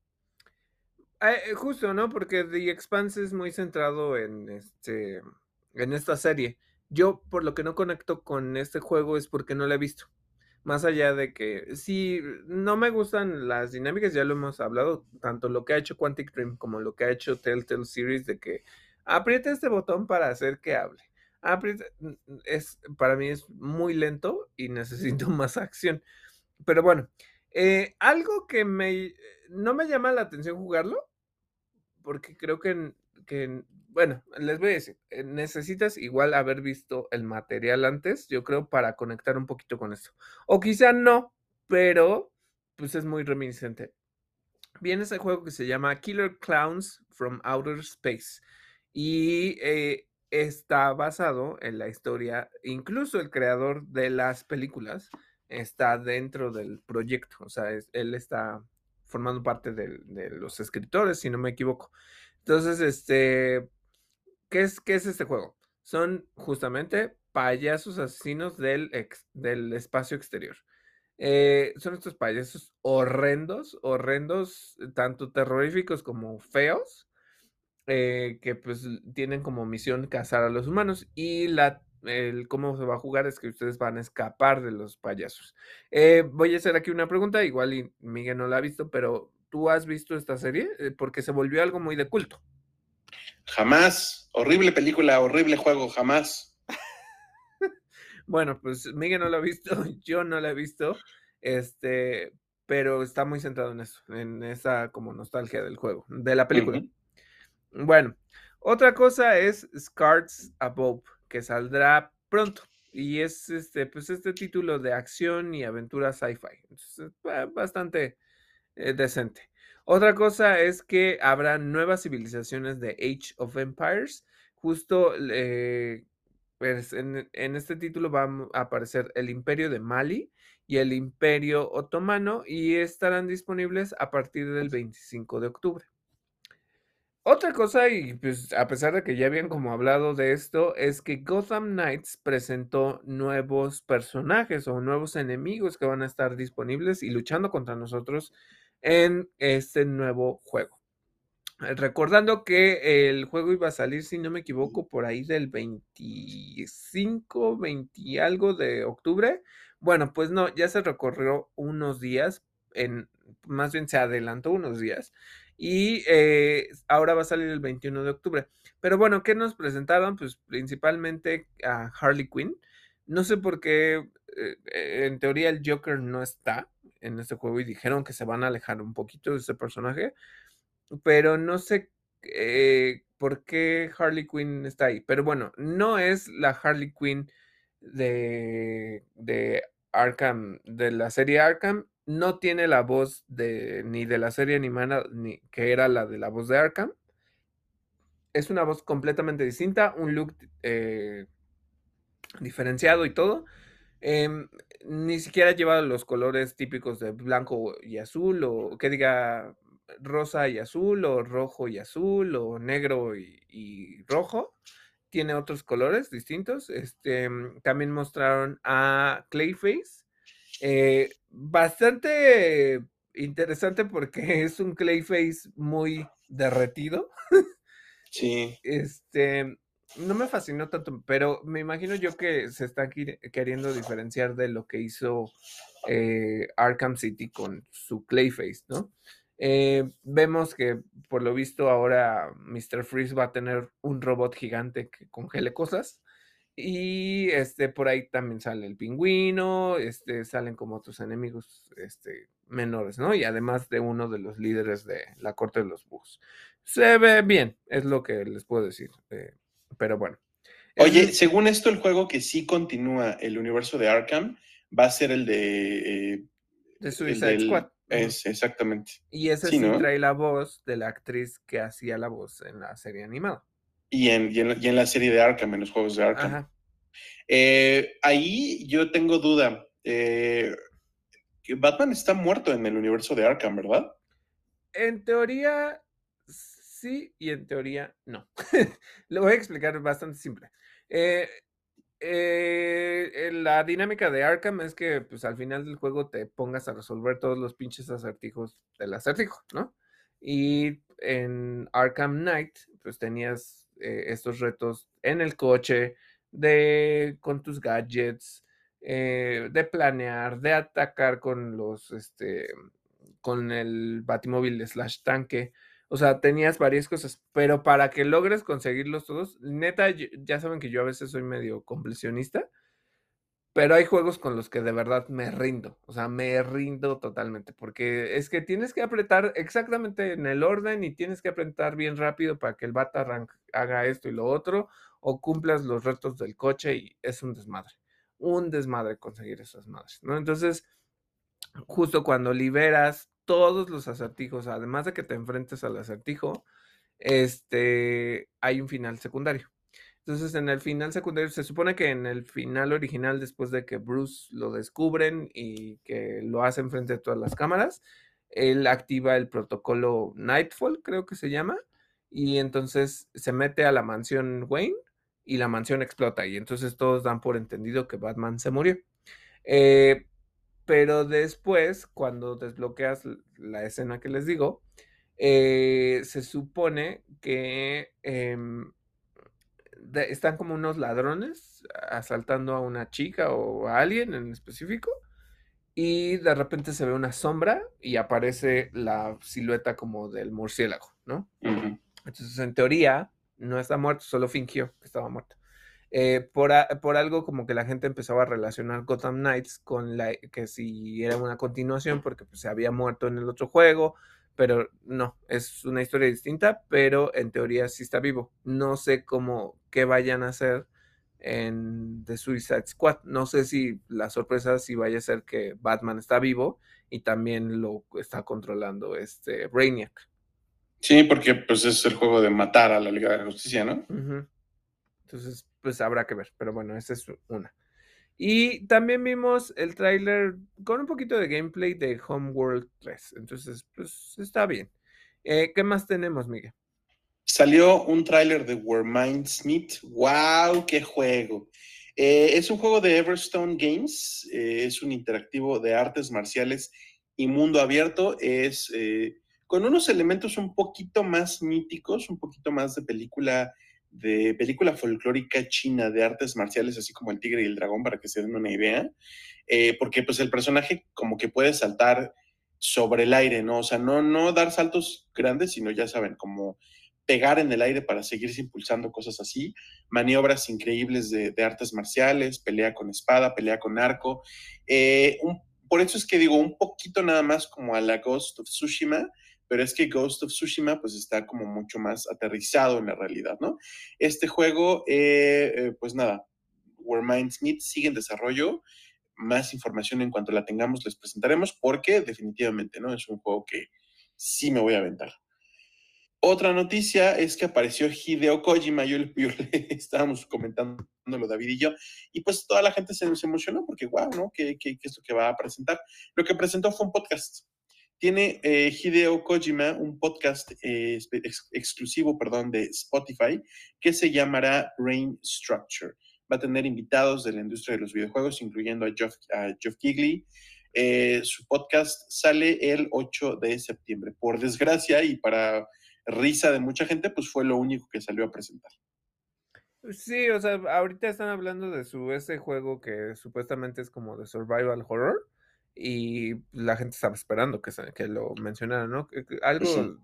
Eh, justo, ¿no? Porque The Expanse es muy centrado en, este, en esta serie. Yo, por lo que no conecto con este juego, es porque no lo he visto. Más allá de que si no me gustan las dinámicas, ya lo hemos hablado, tanto lo que ha hecho Quantic Dream como lo que ha hecho Telltale Series, de que apriete este botón para hacer que hable. es, para mí es muy lento y necesito más acción. Pero bueno, eh, algo que me, no me llama la atención jugarlo, porque creo que, que bueno, les voy a decir, eh, necesitas igual haber visto el material antes, yo creo, para conectar un poquito con esto. O quizá no, pero pues es muy reminiscente. Viene ese juego que se llama Killer Clowns from Outer Space y eh, está basado en la historia, incluso el creador de las películas está dentro del proyecto, o sea, él está formando parte de los escritores, si no me equivoco. Entonces, este, ¿Qué es, ¿Qué es este juego? Son justamente payasos asesinos del, del espacio exterior. Eh, son estos payasos horrendos, horrendos, tanto terroríficos como feos, eh, que pues tienen como misión cazar a los humanos y la, el cómo se va a jugar es que ustedes van a escapar de los payasos. Eh, voy a hacer aquí una pregunta, igual y Miguel no la ha visto, pero ¿tú has visto esta serie? porque se volvió algo muy de culto. Jamás. Horrible película, horrible juego, jamás. bueno, pues Miguel no lo ha visto, yo no lo he visto, este, pero está muy centrado en eso, en esa como nostalgia del juego, de la película. Bueno, otra cosa es Scars Above, que saldrá pronto. Y es este, pues este título de acción y aventura sci-fi. Bastante eh, decente. Otra cosa es que habrá nuevas civilizaciones de Age of Empires. Justo eh, pues en, este título va a aparecer el Imperio de Mali y el Imperio Otomano y estarán disponibles a partir del 25 de octubre. Otra cosa, y pues a pesar de que ya habían como hablado de esto, es que Gotham Knights presentó nuevos personajes o nuevos enemigos que van a estar disponibles y luchando contra nosotros en este nuevo juego. Eh, recordando que el juego iba a salir, si no me equivoco, por ahí del 25, 20 algo de octubre. Bueno, pues no, ya se recorrió unos días, en, más bien se adelantó unos días. Y eh, ahora va a salir el 21 de octubre. Pero bueno, ¿qué nos presentaron? Pues principalmente a Harley Quinn. No sé por qué, eh, en teoría el Joker no está en este juego y dijeron que se van a alejar un poquito de ese personaje, pero no sé eh, por qué Harley Quinn está ahí. Pero bueno, no es la Harley Quinn de, de Arkham, de la serie Arkham, no tiene la voz de ni de la serie animada ni que era la de la voz de Arkham. Es una voz completamente distinta, un look eh, diferenciado y todo. Em, ni siquiera lleva los colores típicos de blanco y azul, o que diga rosa y azul, o rojo y azul, o negro y, y rojo. Tiene otros colores distintos. Este, también mostraron a Clayface. Eh, bastante interesante porque es un Clayface muy derretido. Sí. Este, no me fascinó tanto, pero me imagino yo que se está queriendo diferenciar de lo que hizo eh, Arkham City con su Clayface, ¿no? Eh, vemos que por lo visto ahora Mr. Freeze va a tener un robot gigante que congele cosas. Y este, por ahí también sale el pingüino, este, salen como otros enemigos este, menores, ¿no? Y además de uno de los líderes de la corte de los bugs. Se ve bien, es lo que les puedo decir. Eh, pero bueno. Oye, según esto, el juego que sí continúa el universo de Arkham va a ser el de. Eh, de Suicide Squad. Es, exactamente. Y ese sí, trae la voz de la actriz que hacía la voz en la serie animada. Y en, y en, la serie de Arkham, en los juegos de Arkham. Eh, ahí yo tengo duda. Eh, Batman está muerto en el universo de Arkham, ¿verdad? En teoría, sí, y en teoría, no. Lo voy a explicar bastante simple. Eh, eh, la dinámica de Arkham es que pues al final del juego te pongas a resolver todos los pinches acertijos del acertijo, ¿no? Y en Arkham Knight, pues tenías eh, estos retos en el coche, de con tus gadgets, de planear, de atacar con los, este, con el batimóvil slash tanque. O sea, tenías varias cosas, pero para que logres conseguirlos todos, neta, ya saben que yo a veces soy medio completionista, pero hay juegos con los que de verdad me rindo, o sea, me rindo totalmente, porque es que tienes que apretar exactamente en el orden y tienes que apretar bien rápido para que el Batarang haga esto y lo otro, o cumplas los retos del coche y es un desmadre, un desmadre conseguir esas madres, ¿no? Entonces, justo cuando liberas todos los acertijos, además de que te enfrentes al acertijo, este, hay un final secundario. Entonces, en el final secundario, se supone que en el final original, después de que Bruce lo descubren y que lo hacen frente a todas las cámaras, él activa el protocolo Nightfall, creo que se llama, y entonces se mete a la mansión Wayne y la mansión explota, y entonces todos dan por entendido que Batman se murió. Eh, pero después, cuando desbloqueas la escena que les digo, eh, se supone que em, están como unos ladrones asaltando a una chica o a alguien en específico y de repente se ve una sombra y aparece la silueta como del murciélago, ¿no? Entonces, en teoría, no está muerto, solo fingió que estaba muerto. Eh, por, por, algo como que la gente empezaba a relacionar Gotham Knights con la que si era una continuación porque pues, se había muerto en el otro juego, pero no, es una historia distinta, pero en teoría sí está vivo. No sé cómo, qué vayan a hacer en The Suicide Squad. No sé si la sorpresa si vaya a ser que Batman está vivo y también lo está controlando este Brainiac. Sí, porque pues es el juego de matar a la Liga de la Justicia, ¿no? Entonces, pues habrá que ver, pero bueno, esa es una. Y también vimos el tráiler con un poquito de gameplay de Homeworld 3. Entonces, pues está bien. Eh, ¿Qué más tenemos, Miguel? Salió un tráiler de Where Minds Meet. ¡Wow! ¡Qué juego! Eh, es un juego de Everstone Games. Eh, es un interactivo de artes marciales y mundo abierto. Es con unos elementos un poquito más míticos, un poquito más de película de película folclórica china de artes marciales, así como el tigre y el dragón, para que se den una idea, eh, porque pues el personaje como que puede saltar sobre el aire, ¿no? O sea, no, no dar saltos grandes, sino ya saben, como pegar en el aire para seguirse impulsando cosas así, maniobras increíbles de, artes marciales, pelea con espada, pelea con arco. Eh, por eso es que digo, un poquito nada más como a la Ghost of Tsushima, pero es que Ghost of Tsushima pues está como mucho más aterrizado en la realidad, ¿no? Este juego, eh, eh, pues nada, Where Minds Meet sigue en desarrollo, más información en cuanto la tengamos les presentaremos porque definitivamente, ¿no? Es un juego que sí me voy a aventar. Otra noticia es que apareció Hideo Kojima, yo, yo le estábamos comentando lo David y yo, y pues toda la gente se, emocionó porque, wow, ¿no? ¿Qué, qué, qué es lo que va a presentar? Lo que presentó fue un podcast. Tiene eh, Hideo Kojima un podcast eh, exclusivo, perdón, de Spotify que se llamará Brain Structure. Va a tener invitados de la industria de los videojuegos, incluyendo a Geoff, a Geoff Kigley, eh, su podcast sale el 8 de septiembre. Por desgracia y para risa de mucha gente, pues fue lo único que salió a presentar. Sí, o sea, ahorita están hablando de su ese juego que supuestamente es como de survival horror y la gente estaba esperando que, que lo mencionaran, ¿no? Algo,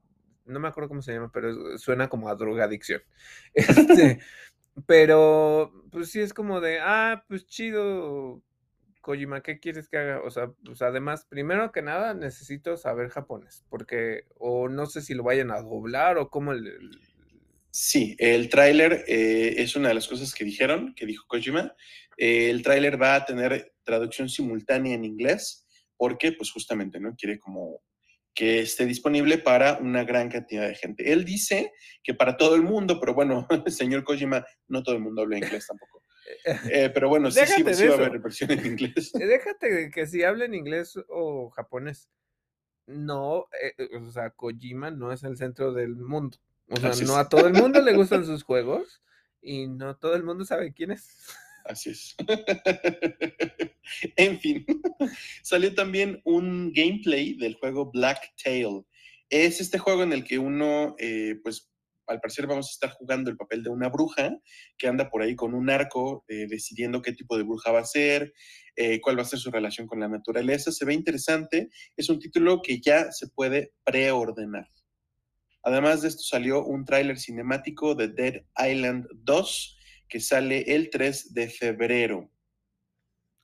no me acuerdo cómo se llama, pero suena como a drogadicción. Este, pero, pues sí es como de, ah, pues chido, Kojima, ¿qué quieres que haga? O sea, pues además, primero que nada, necesito saber japonés, porque o no sé si lo vayan a doblar o cómo el... Sí, el tráiler eh, es una de las cosas que dijeron, que dijo Kojima. Eh, el tráiler va a tener traducción simultánea en inglés, porque pues justamente, ¿no? Quiere como que esté disponible para una gran cantidad de gente. Él dice que para todo el mundo, pero bueno, señor Kojima, no todo el mundo habla inglés tampoco. Eh, pero bueno, sí, sí, sí va a haber versión en inglés. Eh, déjate que si hablen inglés o japonés. No, eh, o sea, Kojima no es el centro del mundo. O sea, no a todo el mundo le gustan sus juegos y no todo el mundo sabe quién es. Así es. en fin, salió también un gameplay del juego Black Tail. Es este juego en el que uno, pues, al parecer vamos a estar jugando el papel de una bruja que anda por ahí con un arco eh, decidiendo qué tipo de bruja va a ser, eh, cuál va a ser su relación con la naturaleza. Se ve interesante. Es un título que ya se puede preordenar. Además de esto salió un tráiler cinemático de Dead Island 2 que sale el 3 de febrero.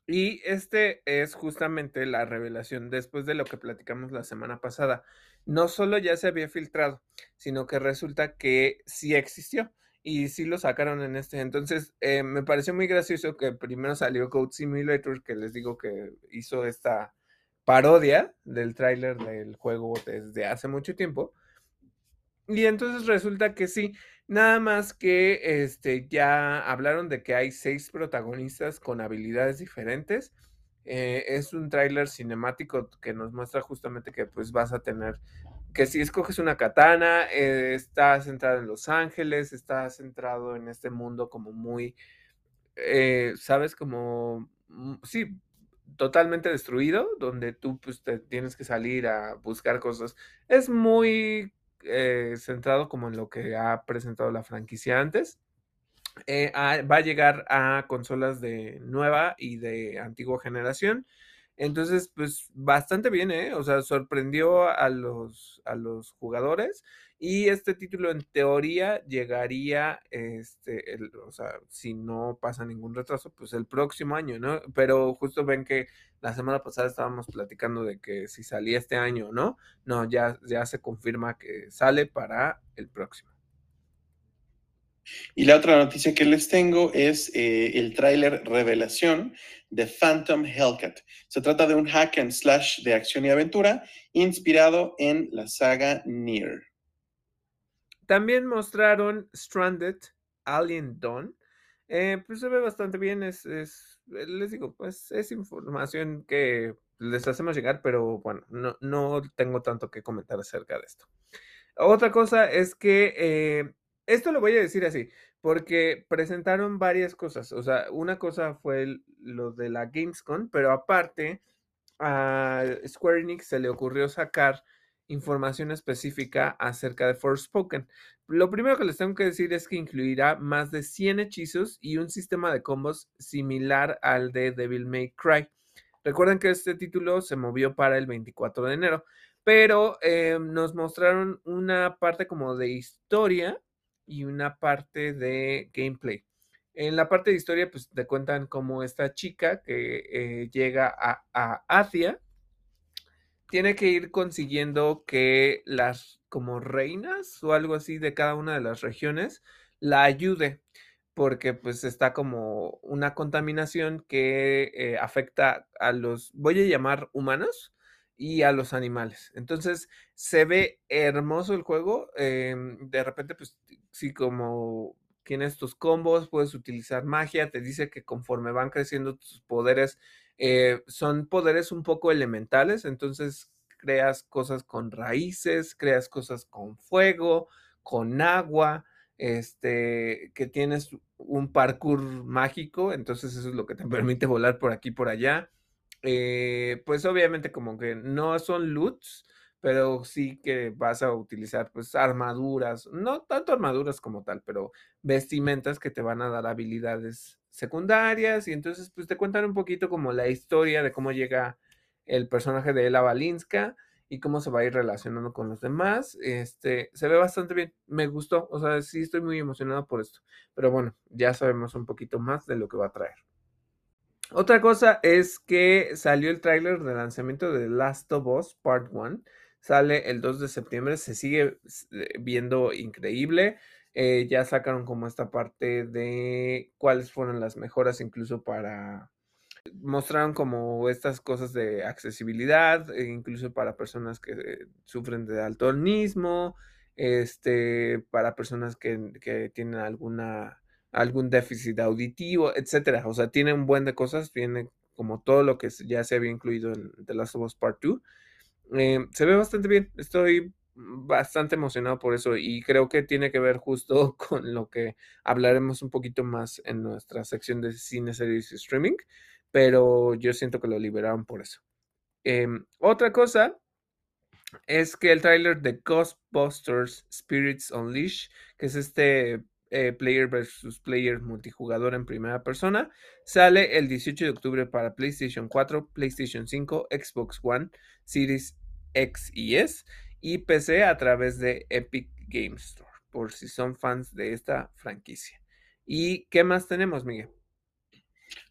Y este es justamente la revelación después de lo que platicamos la semana pasada no solo ya se había filtrado, sino que resulta que sí existió y sí lo sacaron en este. Entonces, eh, me pareció muy gracioso que primero salió Code Simulator, que les digo que hizo esta parodia del tráiler del juego desde hace mucho tiempo. Y entonces resulta que sí, nada más que este, ya hablaron de que hay seis protagonistas con habilidades diferentes eh, es un tráiler cinemático que nos muestra justamente que pues vas a tener, que si escoges una katana, eh, está centrado en Los Ángeles, está centrado en este mundo como muy, eh, ¿sabes? Como, mm, sí, totalmente destruido, donde tú pues te tienes que salir a buscar cosas. Es muy centrado como en lo que ha presentado la franquicia antes. Eh, va a llegar a consolas de nueva y de antigua generación. Entonces, pues bastante bien, ¿eh? O sea, sorprendió a los, a los jugadores y este título en teoría llegaría, este, o sea, si no pasa ningún retraso, pues el próximo año, ¿no? Pero justo ven que la semana pasada estábamos platicando de que si salía este año, ¿no? No, ya, ya se confirma que sale para el próximo. Y la otra noticia que les tengo es eh, el tráiler revelación de Phantom Hellcat. Se trata de un hack and slash de acción y aventura inspirado en la saga Nier. También mostraron Stranded Alien Dawn. Eh, pues se ve bastante bien, es, les digo, pues es información que les hacemos llegar, pero bueno, no, no tengo tanto que comentar acerca de esto. Otra cosa es que eh, esto lo voy a decir así, porque presentaron varias cosas. O sea, una cosa fue lo de la Gamescom, pero aparte a Square Enix se le ocurrió sacar información específica acerca de Forspoken. Lo primero que les tengo que decir es que incluirá más de 100 hechizos y un sistema de combos similar al de Devil May Cry. Recuerden que este título se movió para el 24 de enero, pero eh, nos mostraron una parte como de historia y una parte de gameplay. En la parte de historia, pues te cuentan cómo esta chica que eh, llega a, a, Asia tiene que ir consiguiendo que las como reinas o algo así de cada una de las regiones la ayude porque pues está como una contaminación que eh, afecta a los, voy a llamar humanos, y a los animales. Entonces se ve hermoso el juego. em, de repente, pues sí, como tienes tus combos, puedes utilizar magia, te dice que conforme van creciendo tus poderes, eh, son poderes un poco elementales, entonces creas cosas con raíces, creas cosas con fuego, con agua, este, que tienes un parkour mágico, entonces eso es lo que te permite volar por aquí por allá. Eh, pues obviamente como que no son loots, pero sí que vas a utilizar pues armaduras, no tanto armaduras como tal, pero vestimentas que te van a dar habilidades secundarias y entonces pues te cuentan un poquito como la historia de cómo llega el personaje de Ella Balinska y cómo se va a ir relacionando con los demás. Este, se ve bastante bien, me gustó, o sea, sí estoy muy emocionado por esto, pero bueno, ya sabemos un poquito más de lo que va a traer. Otra cosa es que salió el tráiler de lanzamiento de Last of Us Part 1. Sale el 2 de septiembre, se sigue eh, viendo increíble. Eh, ya sacaron como esta parte de cuáles fueron las mejoras incluso para... Mostraron como estas cosas de accesibilidad, e incluso para personas que sufren de daltonismo, este, para personas que, que tienen alguna algún déficit auditivo, etcétera. O sea, tiene un buen de cosas, tiene como todo lo que ya se había incluido en The Last of Us Part 2. Eh, se ve bastante bien, estoy bastante emocionado por eso y creo que tiene que ver justo con lo que hablaremos un poquito más en nuestra sección de cine, series y streaming, pero yo siento que lo liberaron por eso. Eh, otra cosa es que el tráiler de Ghostbusters Spirits Unleashed, que es este eh, player versus player multijugador en primera persona. Sale el 18 de octubre para PlayStation 4, PlayStation 5, Xbox One, Series X y S y PC a través de Epic Game Store, por si son fans de esta franquicia. ¿Y qué más tenemos, Miguel?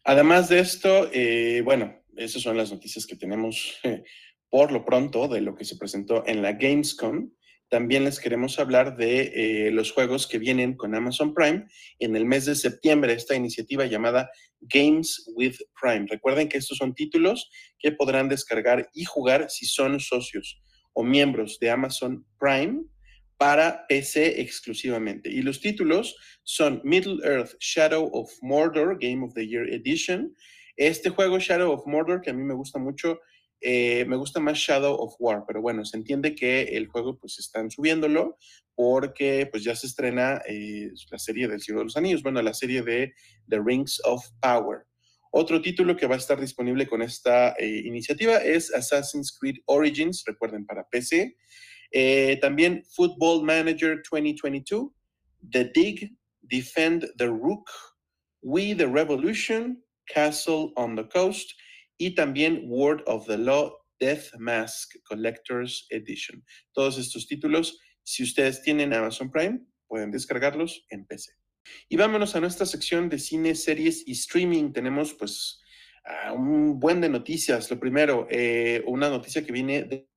Además de esto, eh, bueno, esas son las noticias que tenemos por lo pronto de lo que se presentó en la Gamescom también les queremos hablar de eh, los juegos que vienen con Amazon Prime en el mes de septiembre, esta iniciativa llamada Games with Prime. Recuerden que estos son títulos que podrán descargar y jugar si son socios o miembros de Amazon Prime para PC exclusivamente. Y los títulos son Middle Earth Shadow of Mordor Game of the Year Edition. Este juego Shadow of Mordor, que a mí me gusta mucho, eh, me gusta más Shadow of War, pero bueno, se entiende que el juego pues están subiéndolo porque pues ya se estrena eh, la serie del Cielo de los Anillos, bueno, la serie de The Rings of Power. Otro título que va a estar disponible con esta eh, iniciativa es Assassin's Creed Origins, recuerden, para PC. también Football Manager 2022, The Dig, Defend the Rook, We the Revolution, Castle on the Coast y también Word of the Law Death Mask Collector's Edition. Todos estos títulos, si ustedes tienen Amazon Prime, pueden descargarlos en PC. Y vámonos a nuestra sección de cine, series y streaming. Tenemos pues un buen de noticias. Lo primero, eh, una noticia que viene de,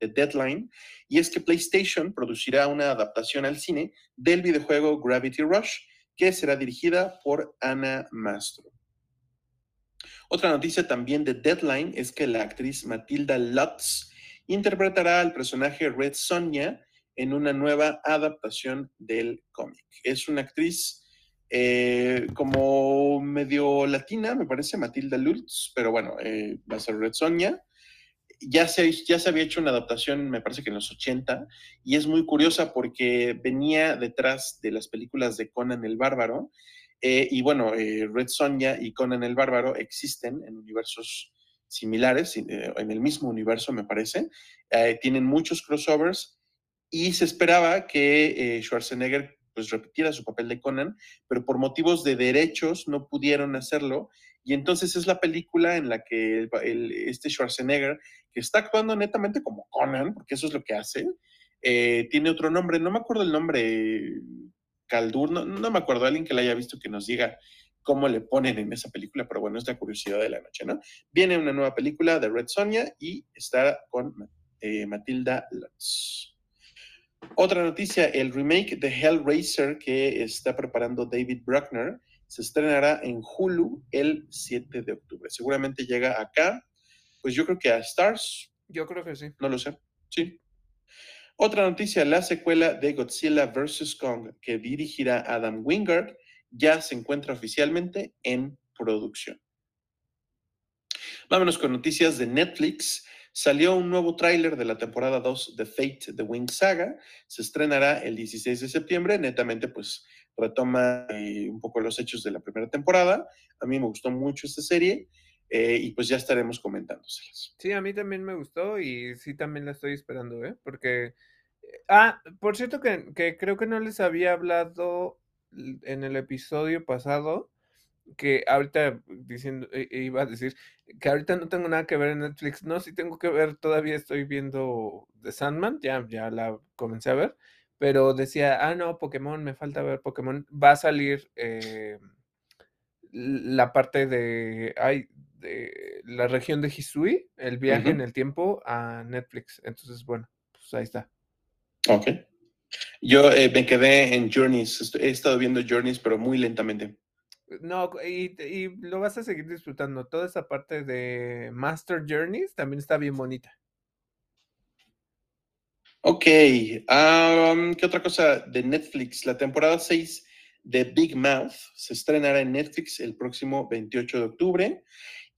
de Deadline, y es que PlayStation producirá una adaptación al cine del videojuego Gravity Rush, que será dirigida por Anna Mastro. Otra noticia también de Deadline es que la actriz Matilda Lutz interpretará al personaje Red Sonja en una nueva adaptación del cómic. Es una actriz eh, como medio latina, me parece, Matilda Lutz, pero bueno, eh, va a ser Red Sonja. Ya se, ya se había hecho una adaptación, me parece que en los 80, y es muy curiosa porque venía detrás de las películas de Conan el Bárbaro, eh, y bueno, eh, Red Sonja y Conan el Bárbaro existen en universos similares, eh, en el mismo universo me parece. tienen muchos crossovers y se esperaba que Schwarzenegger pues repitiera su papel de Conan, pero por motivos de derechos no pudieron hacerlo. Y entonces es la película en la que este Schwarzenegger, que está actuando netamente como Conan, porque eso es lo que hace, tiene otro nombre, no me acuerdo el nombre Caldur, no, me acuerdo, alguien que la haya visto que nos diga cómo le ponen en esa película, pero bueno, es la curiosidad de la noche, ¿no? Viene una nueva película de Red Sonja y está con eh, Matilda Lutz. Otra noticia, el remake de Hellraiser que está preparando David Bruckner se estrenará en Hulu el 7 de octubre. Seguramente llega acá, pues yo creo que a Stars, Yo creo que sí. No lo sé. Sí. Otra noticia, la secuela de Godzilla vs. Kong que dirigirá Adam Wingard ya se encuentra oficialmente en producción. Vámonos con noticias de Netflix. Salió un nuevo tráiler de la temporada 2 de Fate The Wing Saga. Se estrenará el 16 de septiembre. Netamente, pues retoma eh, un poco los hechos de la primera temporada. A mí me gustó mucho esta serie eh, y pues ya estaremos comentándoselas. Sí, a mí también me gustó y sí también la estoy esperando, ¿eh? Porque... Eh, ah, por cierto que, que creo que no les había hablado en el episodio pasado que ahorita diciendo, iba a decir que ahorita no tengo nada que ver en Netflix. No, sí tengo que ver, todavía estoy viendo The Sandman, ya, ya la comencé a ver, pero decía, ah, no, Pokémon, me falta ver Pokémon. Va a salir eh, la parte de, ay, de la región de Hisui, el viaje en el tiempo a Netflix. Entonces, bueno, pues ahí está. Ok. Yo eh, me quedé en Journeys, he estado viendo Journeys, pero muy lentamente. No, y, lo vas a seguir disfrutando. Toda esa parte de Master Journeys también está bien bonita. Ok, ¿qué otra cosa de Netflix? La temporada 6 de Big Mouth se estrenará en Netflix el próximo 28 de octubre.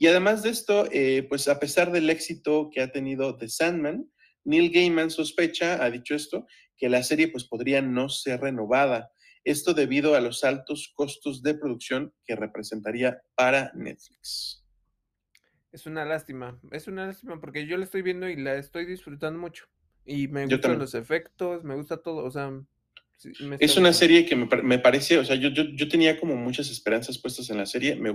Y además de esto, eh, pues a pesar del éxito que ha tenido The Sandman, Neil Gaiman sospecha, ha dicho esto, que la serie pues podría no ser renovada. Esto debido a los altos costos de producción que representaría para Netflix. Es una lástima, es una lástima porque yo la estoy viendo y la estoy disfrutando mucho. Y me gustan los efectos, me gusta todo, o sea... es una serie que me, parece, o sea, yo, yo, tenía como muchas esperanzas puestas en la serie, me,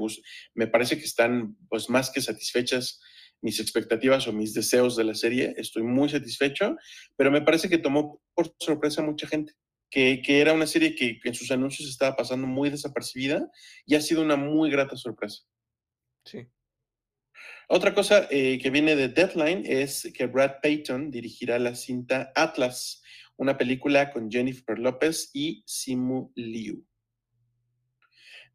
me parece que están pues más que satisfechas mis expectativas o mis deseos de la serie, estoy muy satisfecho, pero me parece que tomó por sorpresa a mucha gente que, era una serie que, en sus anuncios estaba pasando muy desapercibida y ha sido una muy grata sorpresa. Sí. Otra cosa eh, que viene de Deadline es que Brad Payton dirigirá la cinta Atlas, una película con Jennifer López y Simu Liu.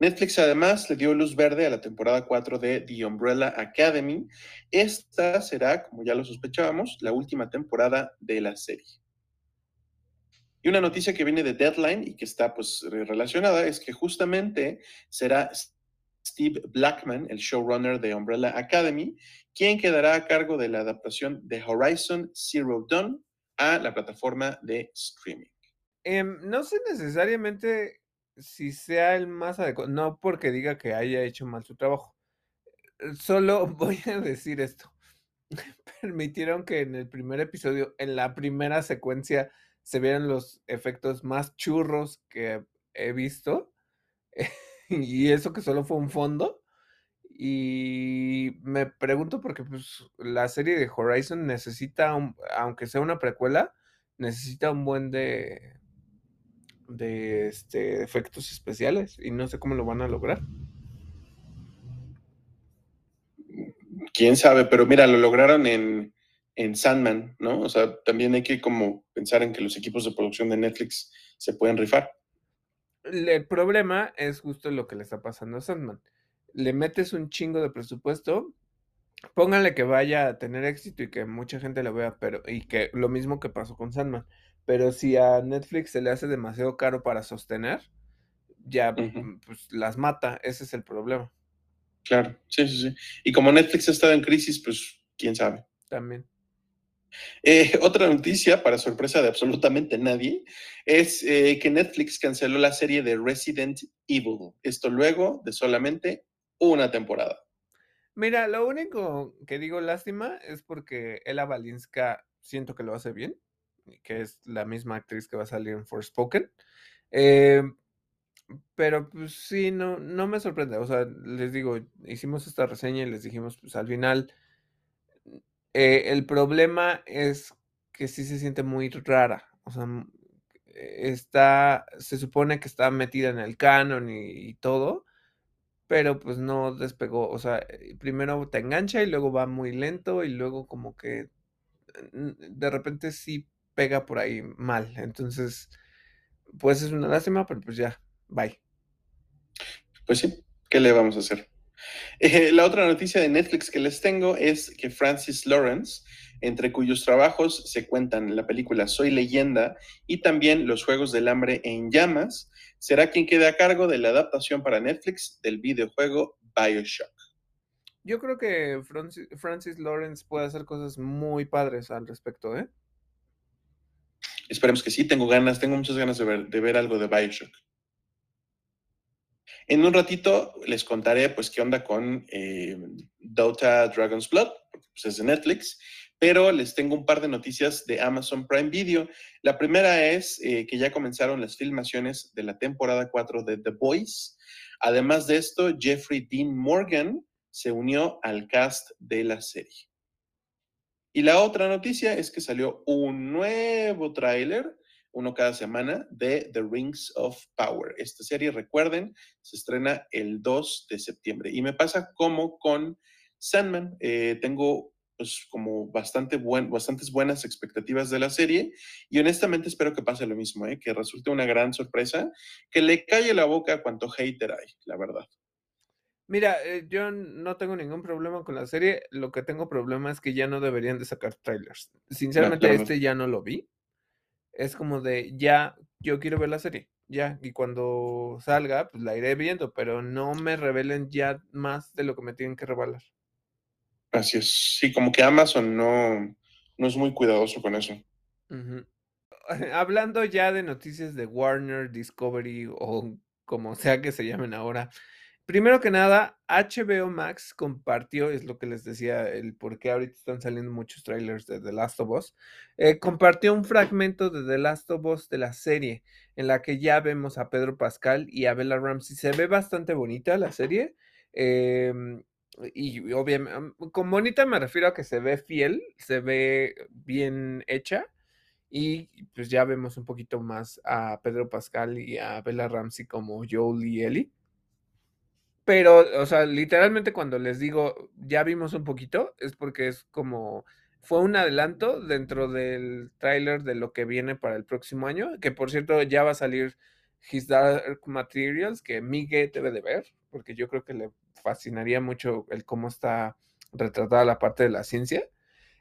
Netflix además le dio luz verde a la temporada 4 de The Umbrella Academy. Esta será, como ya lo sospechábamos, la última temporada de la serie. Y una noticia que viene de Deadline y que está pues relacionada es que justamente será Steve Blackman, el showrunner de Umbrella Academy, quien quedará a cargo de la adaptación de Horizon Zero Dawn a la plataforma de streaming. Em, no sé necesariamente si sea el más adecuado, no porque diga que haya hecho mal su trabajo. Solo voy a decir esto. Permitieron que en el primer episodio, en la primera secuencia, se vieron los efectos más churros que he visto. y eso que solo fue un fondo. Y me pregunto porque pues, la serie de Horizon necesita, aunque sea una precuela, necesita un buen de, de este, efectos especiales y no sé cómo lo van a lograr. Quién sabe, pero mira, lo lograron en, en Sandman, ¿no? O sea, también hay que como pensar en que los equipos de producción de Netflix se pueden rifar. El problema es justo lo que le está pasando a Sandman. Le metes un chingo de presupuesto, póngale que vaya a tener éxito y que mucha gente lo vea, pero y que lo mismo que pasó con Sandman. Pero si a Netflix se le hace demasiado caro para sostener, ya mm, pues, las mata. Ese es el problema. Claro, sí, sí, sí. Y como Netflix ha estado en crisis, pues quién sabe. También. Eh, otra noticia, para sorpresa de absolutamente nadie, es eh, que Netflix canceló la serie de Resident Evil. Esto luego de solamente una temporada. Mira, lo único que digo lástima es porque Ella Balinska siento que lo hace bien, que es la misma actriz que va a salir en Forspoken. Eh, pero pues sí, no, no me sorprende. O sea, les digo, hicimos esta reseña y les dijimos, pues al final eh, el problema es que sí se siente muy rara. O sea, mm, está, se supone que está metida en el canon y, todo, pero pues no despegó. O sea, eh, primero te engancha y luego va muy lento y luego como que de repente sí pega por ahí mal. Entonces, pues es una lástima, pero pues ya, bye. Pues sí, ¿qué le vamos a hacer? Eh, la otra noticia de Netflix que les tengo es que Francis Lawrence, entre cuyos trabajos se cuentan la película Soy leyenda y también Los Juegos del Hambre en Llamas, será quien quede a cargo de la adaptación para Netflix del videojuego Bioshock. Yo creo que Francis, Francis Lawrence puede hacer cosas muy padres al respecto, ¿eh? Esperemos que sí, tengo ganas, tengo muchas ganas de ver, de ver algo de Bioshock. En un ratito les contaré pues qué onda con eh, Dota Dragon's Blood, porque pues, es de Netflix, pero les tengo un par de noticias de Amazon Prime Video. La primera es eh, que ya comenzaron las filmaciones de la temporada 4 de The Boys. Además de esto, Jeffrey Dean Morgan se unió al cast de la serie. Y la otra noticia es que salió un nuevo tráiler, uno cada semana, de The Rings of Power. Esta serie, recuerden, se estrena el 2 de septiembre. Y me pasa como con Sandman. Eh, tengo pues como bastante buen, bastantes buenas expectativas de la serie y honestamente espero que pase lo mismo, ¿eh? que resulte una gran sorpresa, que le calle la boca a cuanto hater hay, la verdad. Mira, eh, yo no tengo ningún problema con la serie. Lo que tengo problema es que ya no deberían de sacar trailers. Sinceramente, este ya no lo vi. Es como de, ya, yo quiero ver la serie, ya. Y cuando salga, pues la iré viendo, pero no me revelen ya más de lo que me tienen que revelar. Así es. Sí, como que Amazon no, no es muy cuidadoso con eso. Hablando ya de noticias de Warner, Discovery o como sea que se llamen ahora, Primero que nada, HBO Max compartió, es lo que les decía, el por qué ahorita están saliendo muchos trailers de The Last of Us, eh, compartió un fragmento de The Last of Us de la serie, en la que ya vemos a Pedro Pascal y a Bella Ramsey. Se ve bastante bonita la serie. Em, y obviamente, con bonita me refiero a que se ve fiel, se ve bien hecha. Y pues ya vemos un poquito más a Pedro Pascal y a Bella Ramsey como Joel y Ellie. Pero, o sea, literalmente cuando les digo, ya vimos un poquito, es porque es como, fue un adelanto dentro del tráiler de lo que viene para el próximo año, que por cierto ya va a salir His Dark Materials, que Miguel debe de ver, porque yo creo que le fascinaría mucho el cómo está retratada la parte de la ciencia.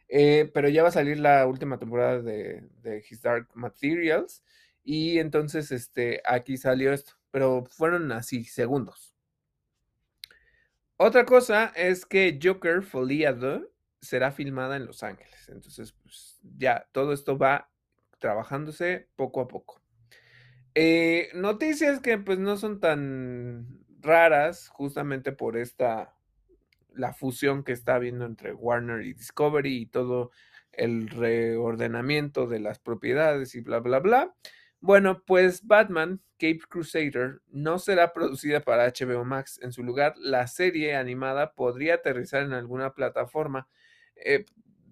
Eh, pero ya va a salir la última temporada de, His Dark Materials. Y entonces, este, aquí salió esto. Pero fueron así, segundos. Otra cosa es que Joker Folia 2 será filmada en Los Ángeles. Entonces, pues ya todo esto va trabajándose poco a poco. Eh, noticias que pues no son tan raras justamente por esta la fusión que está habiendo entre Warner y Discovery y todo el reordenamiento de las propiedades y bla bla bla. Bueno, pues Batman, Cape Crusader, no será producida para HBO Max. En su lugar, la serie animada podría aterrizar en alguna plataforma. Eh,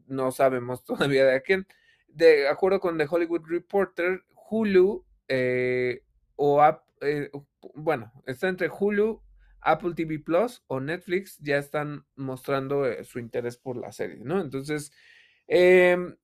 no sabemos todavía de a quién. De acuerdo con The Hollywood Reporter, Hulu eh, o eh, bueno, está entre Hulu, Apple TV Plus o Netflix ya están mostrando su interés por la serie, ¿no? Entonces, em,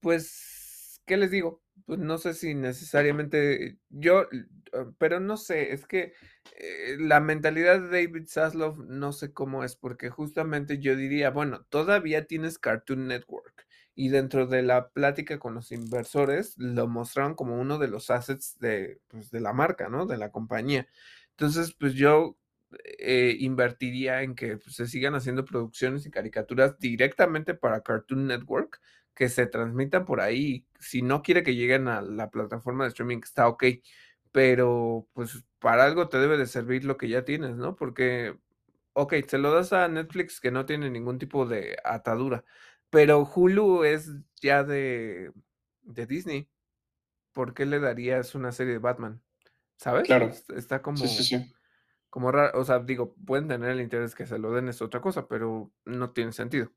pues, ¿qué les digo? pues no sé si necesariamente yo, ah, pero no sé, es que eh, la mentalidad de David Zaslav no sé cómo es, porque justamente yo diría, bueno, todavía tienes Cartoon Network y dentro de la plática con los inversores lo mostraron como uno de los assets de, pues, de la marca, ¿no? De la compañía. Entonces, pues yo eh, invertiría en que pues, se sigan haciendo producciones y caricaturas directamente para Cartoon Network que se transmitan por ahí. Si no quiere que lleguen a la plataforma de streaming, está ok. Pero pues para algo te debe de servir lo que ya tienes, ¿no? Porque, ok, se lo das a Netflix que no tiene ningún tipo de atadura. Pero Hulu es ya de, de Disney. ¿Por qué le darías una serie de Batman? ¿Sabes? Claro. Está como, como raro. O sea, digo, pueden tener el interés que se lo den, es otra cosa, pero no tiene sentido.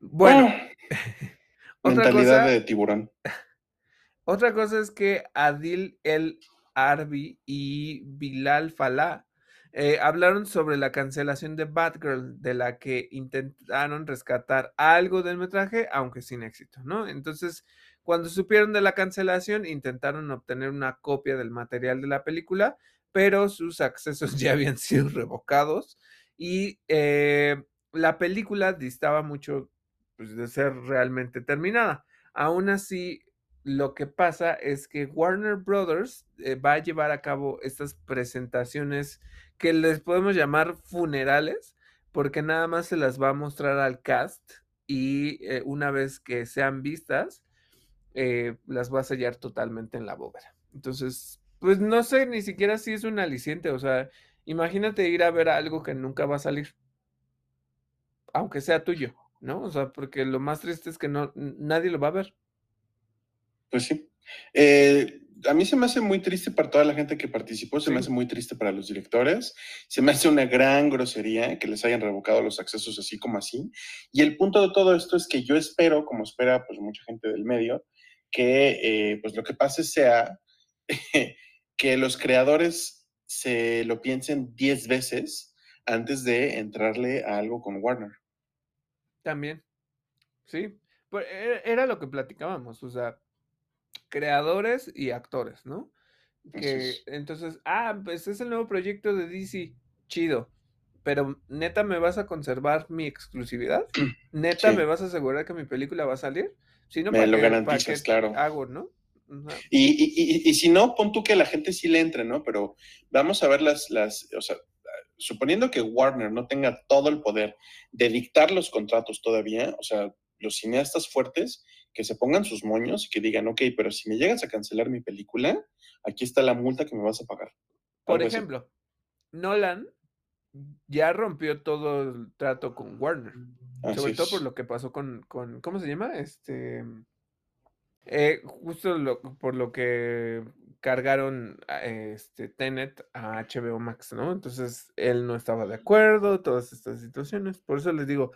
Bueno. mentalidad de tiburón. Otra cosa es que Adil El Arbi y Bilal Falah eh, hablaron sobre la cancelación de Batgirl, de la que intentaron rescatar algo del metraje, aunque sin éxito, ¿no? Entonces, cuando supieron de la cancelación, intentaron obtener una copia del material de la película, pero sus accesos ya habían sido revocados y eh, la película distaba mucho pues, de ser realmente terminada. Aún así, lo que pasa es que Warner Brothers eh, va a llevar a cabo estas presentaciones que les podemos llamar funerales, porque nada más se las va a mostrar al cast y eh, una vez que sean vistas, eh, las va a sellar totalmente en la bóveda. Entonces, pues no sé ni siquiera si es un aliciente, o sea, imagínate ir a ver algo que nunca va a salir, aunque sea tuyo, ¿no? O sea, porque lo más triste es que no, nadie lo va a ver. Pues sí. Eh, a mí se me hace muy triste para toda la gente que participó, se me hace muy triste para los directores, se me hace una gran grosería que les hayan revocado los accesos así como así. Y el punto de todo esto es que yo espero, como espera pues mucha gente del medio, que eh, pues lo que pase sea que los creadores se lo piensen 10 veces antes de entrarle a algo con Warner. También, sí, pues, e, era lo que platicábamos, o sea, creadores y actores, ¿no? Que entonces, ah, pues es el nuevo proyecto de DC, chido. Pero neta, ¿me vas a conservar mi exclusividad? ¿Neta me vas a asegurar que mi película va a salir? Si no, me lo garantizas, claro. Hago, ¿no? Y, y, si no, pon tú que la gente sí le entre, ¿no? Pero vamos a ver las, las, o sea, suponiendo que Warner no tenga todo el poder de dictar los contratos todavía, o sea, los cineastas fuertes que se pongan sus moños y que digan, ok, pero si me llegas a cancelar mi película, aquí está la multa que me vas a pagar. Por ejemplo, Nolan ya rompió todo el trato con Warner. sobre todo por lo que pasó con, con, ¿cómo se llama? Este, eh, justo por lo que cargaron este Tenet a HBO Max, ¿no? Entonces él no estaba de acuerdo, todas estas situaciones. Por eso les digo,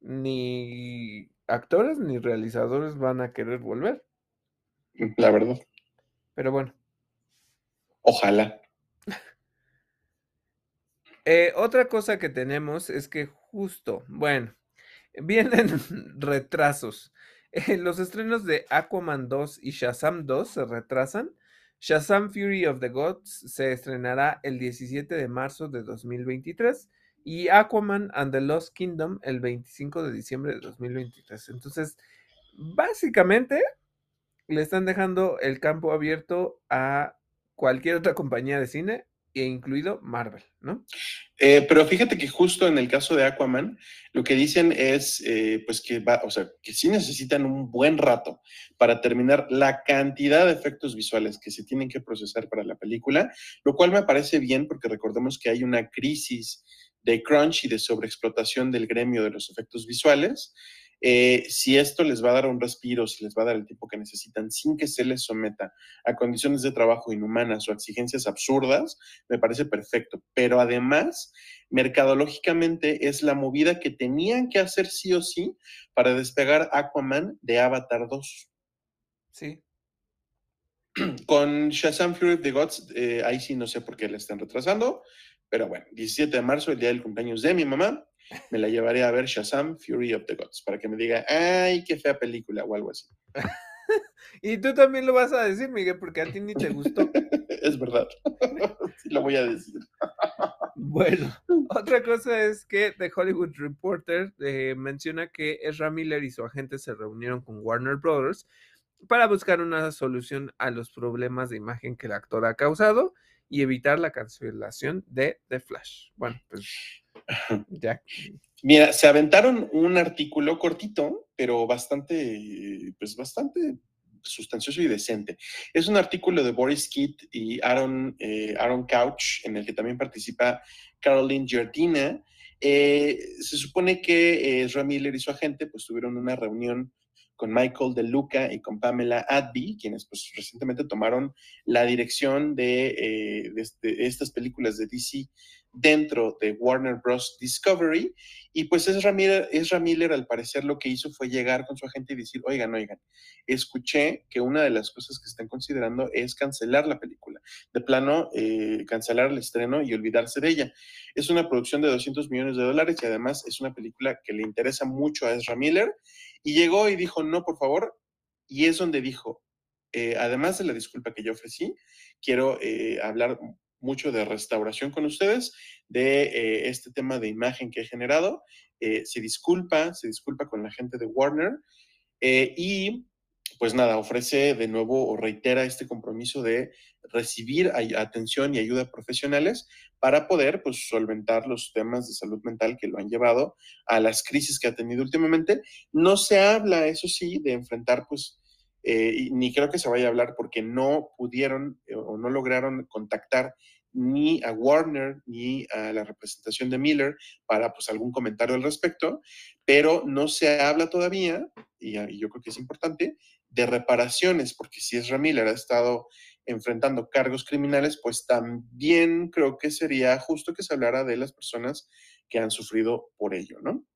ni actores ni realizadores van a querer volver. La verdad. Pero bueno. Ojalá. Eh, otra cosa que tenemos es que justo, bueno, vienen retrasos. Eh, los estrenos de Aquaman 2 y Shazam 2 se retrasan. Shazam Fury of the Gods se estrenará el 17 de marzo de 2023 y Aquaman and the Lost Kingdom el 25 de diciembre de 2023. Entonces, básicamente le están dejando el campo abierto a cualquier otra compañía de cine, e incluido Marvel, ¿no? Eh, pero fíjate que justo en el caso de Aquaman, lo que dicen es, eh, pues que va, o sea, que sí necesitan un buen rato para terminar la cantidad de efectos visuales que se tienen que procesar para la película, lo cual me parece bien porque recordemos que hay una crisis de crunch y de sobreexplotación del gremio de los efectos visuales. Eh, si esto les va a dar un respiro, si les va a dar el tiempo que necesitan sin que se les someta a condiciones de trabajo inhumanas o exigencias absurdas, me parece perfecto. Pero además, mercadológicamente es la movida que tenían que hacer sí o sí para despegar Aquaman de Avatar 2. Sí. Con Shazam Fury of the Gods, eh, ahí sí no sé por qué le están retrasando. Pero bueno, 17 de marzo, el día del cumpleaños de mi mamá, me la llevaré a ver Shazam, Fury of the Gods, para que me diga, ay, qué fea película o algo así. y tú también lo vas a decir, Miguel, porque a ti ni te gustó. es verdad, sí lo voy a decir. bueno, otra cosa es que The Hollywood Reporter eh, menciona que Ezra Miller y su agente se reunieron con Warner Brothers para buscar una solución a los problemas de imagen que el actor ha causado y evitar la cancelación de The Flash. Bueno, pues ya. Mira, se aventaron un artículo cortito, pero bastante, pues bastante sustancioso y decente. Es un artículo de Boris Kidd y Aaron, eh, Aaron Couch, en el que también participa Caroline Giardina. Eh, se supone que eh, Miller y su agente pues tuvieron una reunión con Michael De Luca y con Pamela Adby, quienes pues recientemente tomaron la dirección de, eh, de, estas películas de DC dentro de Warner Bros. Discovery. Y pues Ezra Miller, Ezra Miller, al parecer, lo que hizo fue llegar con su agente y decir, oigan, oigan, escuché que una de las cosas que están considerando es cancelar la película. De plano, eh, cancelar el estreno y olvidarse de ella. Es una producción de 200 millones de dólares y además es una película que le interesa mucho a Ezra Miller. Y llegó y dijo, no, por favor. Y es donde dijo, eh, además de la disculpa que yo ofrecí, quiero eh, hablar mucho de restauración con ustedes de eh, este tema de imagen que he generado. Se disculpa, se disculpa con la gente de Warner y pues nada, ofrece de nuevo o reitera este compromiso de recibir atención y ayuda profesionales para poder pues solventar los temas de salud mental que lo han llevado a las crisis que ha tenido últimamente. No se habla, eso sí, de enfrentar pues eh, ni creo que se vaya a hablar porque no pudieron eh, o no lograron contactar ni a Warner ni a la representación de Miller para pues algún comentario al respecto, pero no se habla todavía, y, y yo creo que es importante, de reparaciones, porque si Ezra Miller ha estado enfrentando cargos criminales, pues también creo que sería justo que se hablara de las personas que han sufrido por ello, ¿no?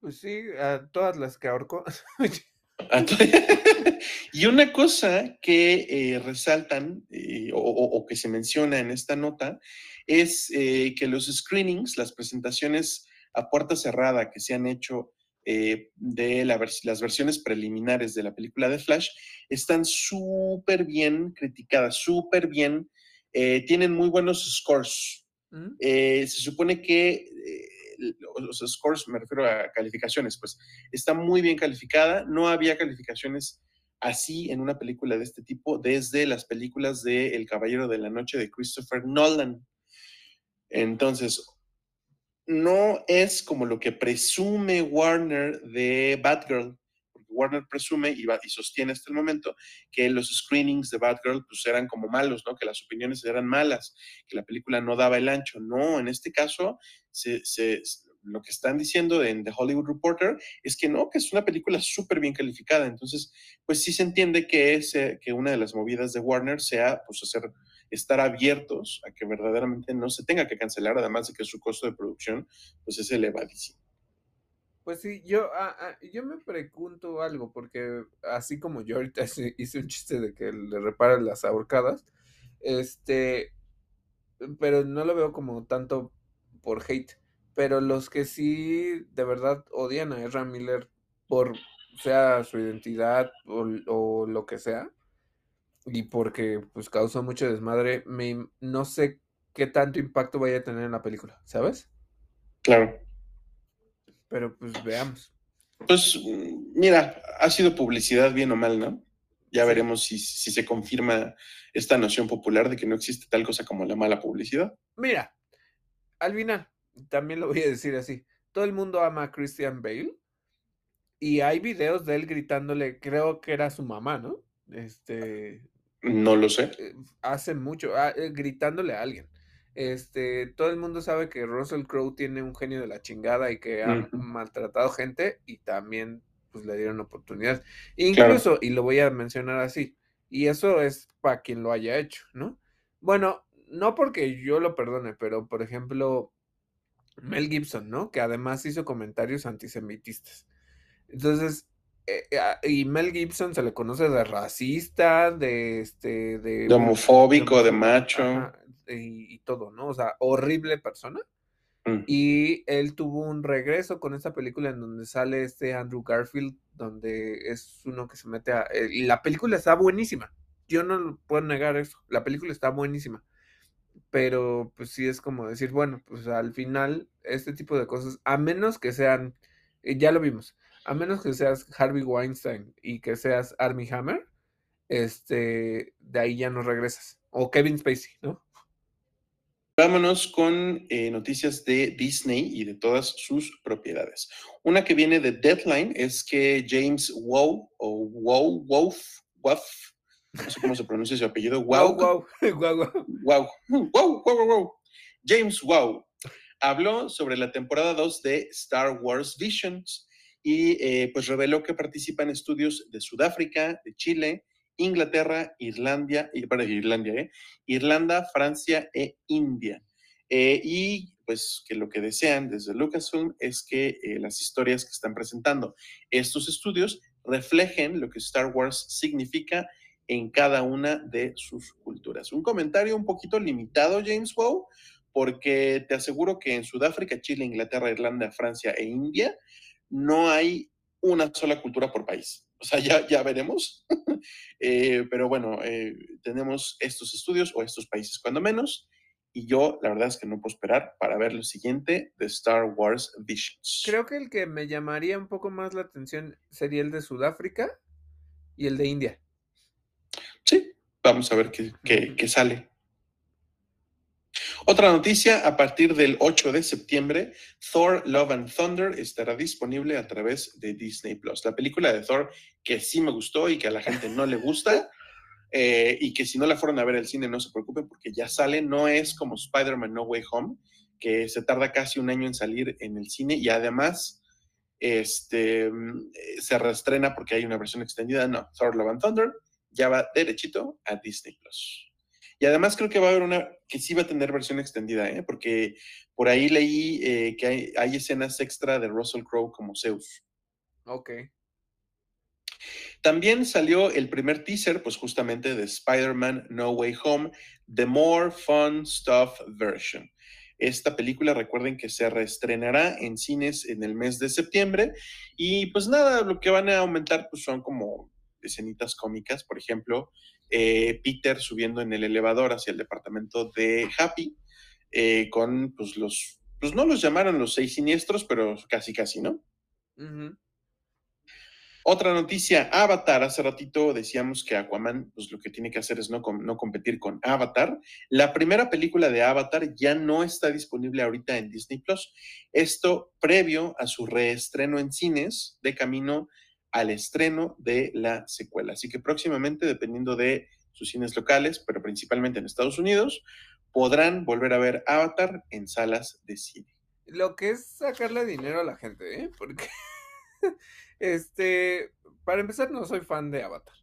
Pues sí, a todas las que ahorcó. y una cosa que eh, resaltan eh, o, que se menciona en esta nota es eh, que los screenings, las presentaciones a puerta cerrada que se han hecho de las versiones preliminares de la película de Flash, están súper bien criticadas, súper bien, tienen muy buenos scores. ¿Mm? se supone que los scores, me refiero a calificaciones, pues está muy bien calificada. No había calificaciones así en una película de este tipo desde las películas de El Caballero de la Noche de Christopher Nolan. Entonces, no es como lo que presume Warner de Batgirl, Warner presume y, sostiene hasta el momento que los screenings de Batgirl pues eran como malos, ¿no? Que las opiniones eran malas, que la película no daba el ancho. No, en este caso, se, lo que están diciendo en The Hollywood Reporter es que no, que es una película súper bien calificada. Entonces, pues sí se entiende que, es, que una de las movidas de Warner sea pues hacer estar abiertos a que verdaderamente no se tenga que cancelar, además de que su costo de producción pues es elevadísimo. Pues sí, yo, ah, ah, yo me pregunto algo, porque así como yo ahorita hice un chiste de que le reparan las ahorcadas, este, pero no lo veo como tanto por hate, pero los que sí de verdad odian a Ezra Miller por sea su identidad o, o lo que sea, y porque pues causó mucho desmadre, me, no sé qué tanto impacto vaya a tener en la película, ¿sabes? Claro. Pero pues veamos. Pues mira, ha sido publicidad bien o mal, ¿no? Ya veremos si, se confirma esta noción popular de que no existe tal cosa como la mala publicidad. Mira, al final, también lo voy a decir así, todo el mundo ama a Christian Bale y hay videos de él gritándole, creo que era su mamá, ¿no? Este... No lo sé. Eh, hace mucho, ah, eh, gritándole a alguien. Este, todo el mundo sabe que Russell Crowe tiene un genio de la chingada y que ha maltratado gente y también pues le dieron oportunidad. Incluso, y lo voy a mencionar así, y eso es para quien lo haya hecho, ¿no? Bueno, no porque yo lo perdone, pero por ejemplo, Mel Gibson, ¿no? Que además hizo comentarios antisemitistas. Entonces, eh, eh, ah, y Mel Gibson se le conoce de racista, de este, de, homofóbico, de, macho y, todo, ¿no? O sea, horrible persona. Mm. Y él tuvo un regreso con esta película en donde sale este Andrew Garfield, donde es uno que se mete a... Eh, y la película está buenísima. Yo no puedo negar eso. La película está buenísima. Pero pues sí es como decir, bueno, pues al final este tipo de cosas, a menos que sean, eh, ya lo vimos, a menos que seas Harvey Weinstein y que seas Army Hammer, este, de ahí ya no regresas. O Kevin Spacey, ¿no? Vámonos con eh, noticias de Disney y de todas sus propiedades. Una que viene de Deadline es que James Wow, o Wow, Wow, no sé cómo se pronuncia su apellido, Wow, Wow, Wow, Wow, Wow, Wow, Wow, James Wow, habló sobre la temporada 2 de Star Wars Visions y eh, pues reveló que participa en estudios de Sudáfrica, de Chile, Inglaterra, Irlandia, Irlandia, ¿eh? Irlanda, Francia e India. Eh, y pues que lo que desean desde Lucasfilm es que eh, las historias que están presentando estos estudios reflejen lo que Star Wars significa en cada una de sus culturas. Un comentario un poquito limitado, James Wow, porque te aseguro que en Sudáfrica, Chile, Inglaterra, Irlanda, Francia e India no hay una sola cultura por país. O sea, ya, ya veremos. Eh, pero bueno, eh, tenemos estos estudios o estos países cuando menos. y yo la verdad es que no puedo esperar para ver lo siguiente de Star Wars Visions. Creo que el que me llamaría un poco más la atención sería el de Sudáfrica y el de India. Sí, vamos a ver qué, qué, qué sale. Otra noticia, a partir del 8 de septiembre, Thor Love and Thunder estará disponible a través de Disney Plus. La película de Thor que sí me gustó y que a la gente no le gusta, eh, y que si no la fueron a ver al cine no se preocupen porque ya sale, no es como Spider-Man No Way Home, que se tarda casi un año en salir en el cine y además este, se reestrena porque hay una versión extendida. No, Thor Love and Thunder ya va derechito a Disney Plus. Y además creo que va a haber una que sí va a tener versión extendida, ¿eh? porque por ahí leí eh, que hay, hay, escenas extra de Russell Crowe como Zeus. Ok. También salió el primer teaser, pues justamente de Spider-Man No Way Home, The More Fun Stuff Version. Esta película, recuerden que se reestrenará en cines en el mes de septiembre y pues nada, lo que van a aumentar pues son como escenitas cómicas, por ejemplo, eh, Peter subiendo en el elevador hacia el departamento de Happy, eh, con pues los, pues no los llamaron los seis siniestros, pero casi casi, ¿no? Uh -huh. Otra noticia, Avatar. Hace ratito decíamos que Aquaman, pues lo que tiene que hacer es no, no, competir con Avatar. La primera película de Avatar ya no está disponible ahorita en Disney Plus. Esto previo a su reestreno en cines de camino al estreno de la secuela. Así que próximamente, dependiendo de sus cines locales, pero principalmente en Estados Unidos, podrán volver a ver Avatar en salas de cine. Lo que es sacarle dinero a la gente, ¿eh? Porque, este, para empezar, no soy fan de Avatar.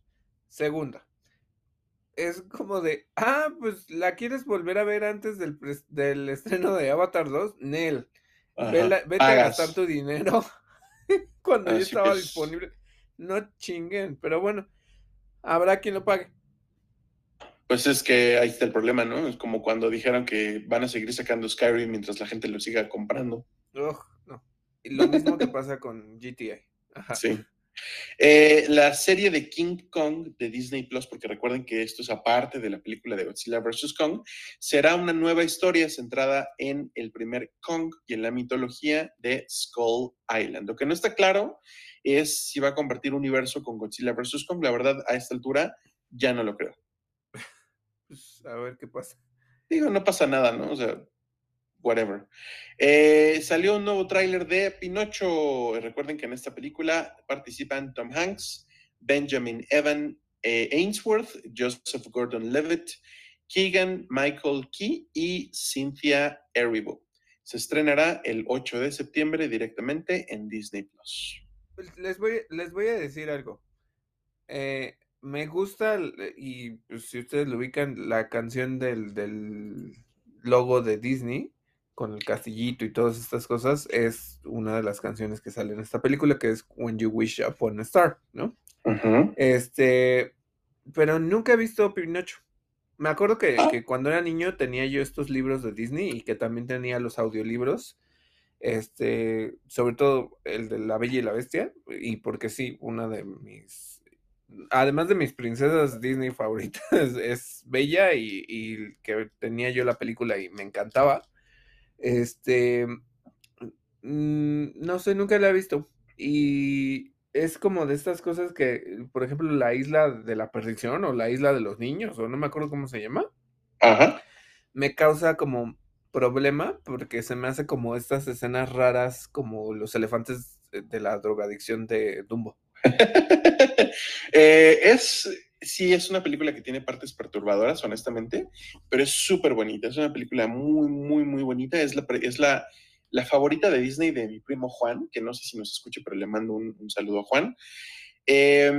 Segunda, es como de, ah, pues la quieres volver a ver antes del, del estreno de Avatar 2, Nel. Vela, vete a gastar tu dinero cuando ya estaba es. disponible. No chinguen, pero bueno, habrá quien lo pague. Pues es que ahí está el problema, ¿no? Es como cuando dijeron que van a seguir sacando Skyrim mientras la gente lo siga comprando. Oh, no. Y lo mismo que pasa con GTA. Ajá. Sí. Eh, la serie de King Kong de Disney Plus, porque recuerden que esto es aparte de la película de Godzilla vs. Kong, será una nueva historia centrada en el primer Kong y en la mitología de Skull Island. Lo que no está claro es si va a compartir universo con Godzilla vs. Kong. La verdad, a esta altura ya no lo creo. Pues a ver qué pasa. Digo, no pasa nada, ¿no? O sea, whatever. Eh, salió un nuevo tráiler de Pinocho. Recuerden que en esta película participan Tom Hanks, Benjamin Evan eh, Ainsworth, Joseph Gordon-Levitt, Keegan Michael Key y Cynthia Erivo. Se estrenará el 8 de septiembre directamente en Disney Plus. Pues les voy, les voy a decir algo. Eh, me gusta, y pues, si ustedes lo ubican, la canción del, del logo de Disney con el castillito y todas estas cosas, es una de las canciones que sale en esta película, que es When You Wish Upon a Star, ¿no? Uh -huh. Este, pero nunca he visto Pinocho. Me acuerdo que, ah. que, cuando era niño tenía yo estos libros de Disney y que también tenía los audiolibros, este, sobre todo el de La Bella y la Bestia, y porque sí, una de mis además de mis princesas Disney favoritas, es, Bella y, y, que tenía yo la película y me encantaba. Este, mmm, no sé, nunca la he visto. Y es como de estas cosas que, por ejemplo, la isla de la perdición o la isla de los niños, o no me acuerdo cómo se llama. Ajá. Me causa como problema porque se me hace como estas escenas raras como los elefantes de la drogadicción de Dumbo. eh, es, sí, es una película que tiene partes perturbadoras, honestamente, pero es súper bonita. Es una película muy, muy, muy bonita. Es la, es la, la, favorita de Disney de mi primo Juan, que no sé si nos escucha, pero le mando un, saludo a Juan. Eh,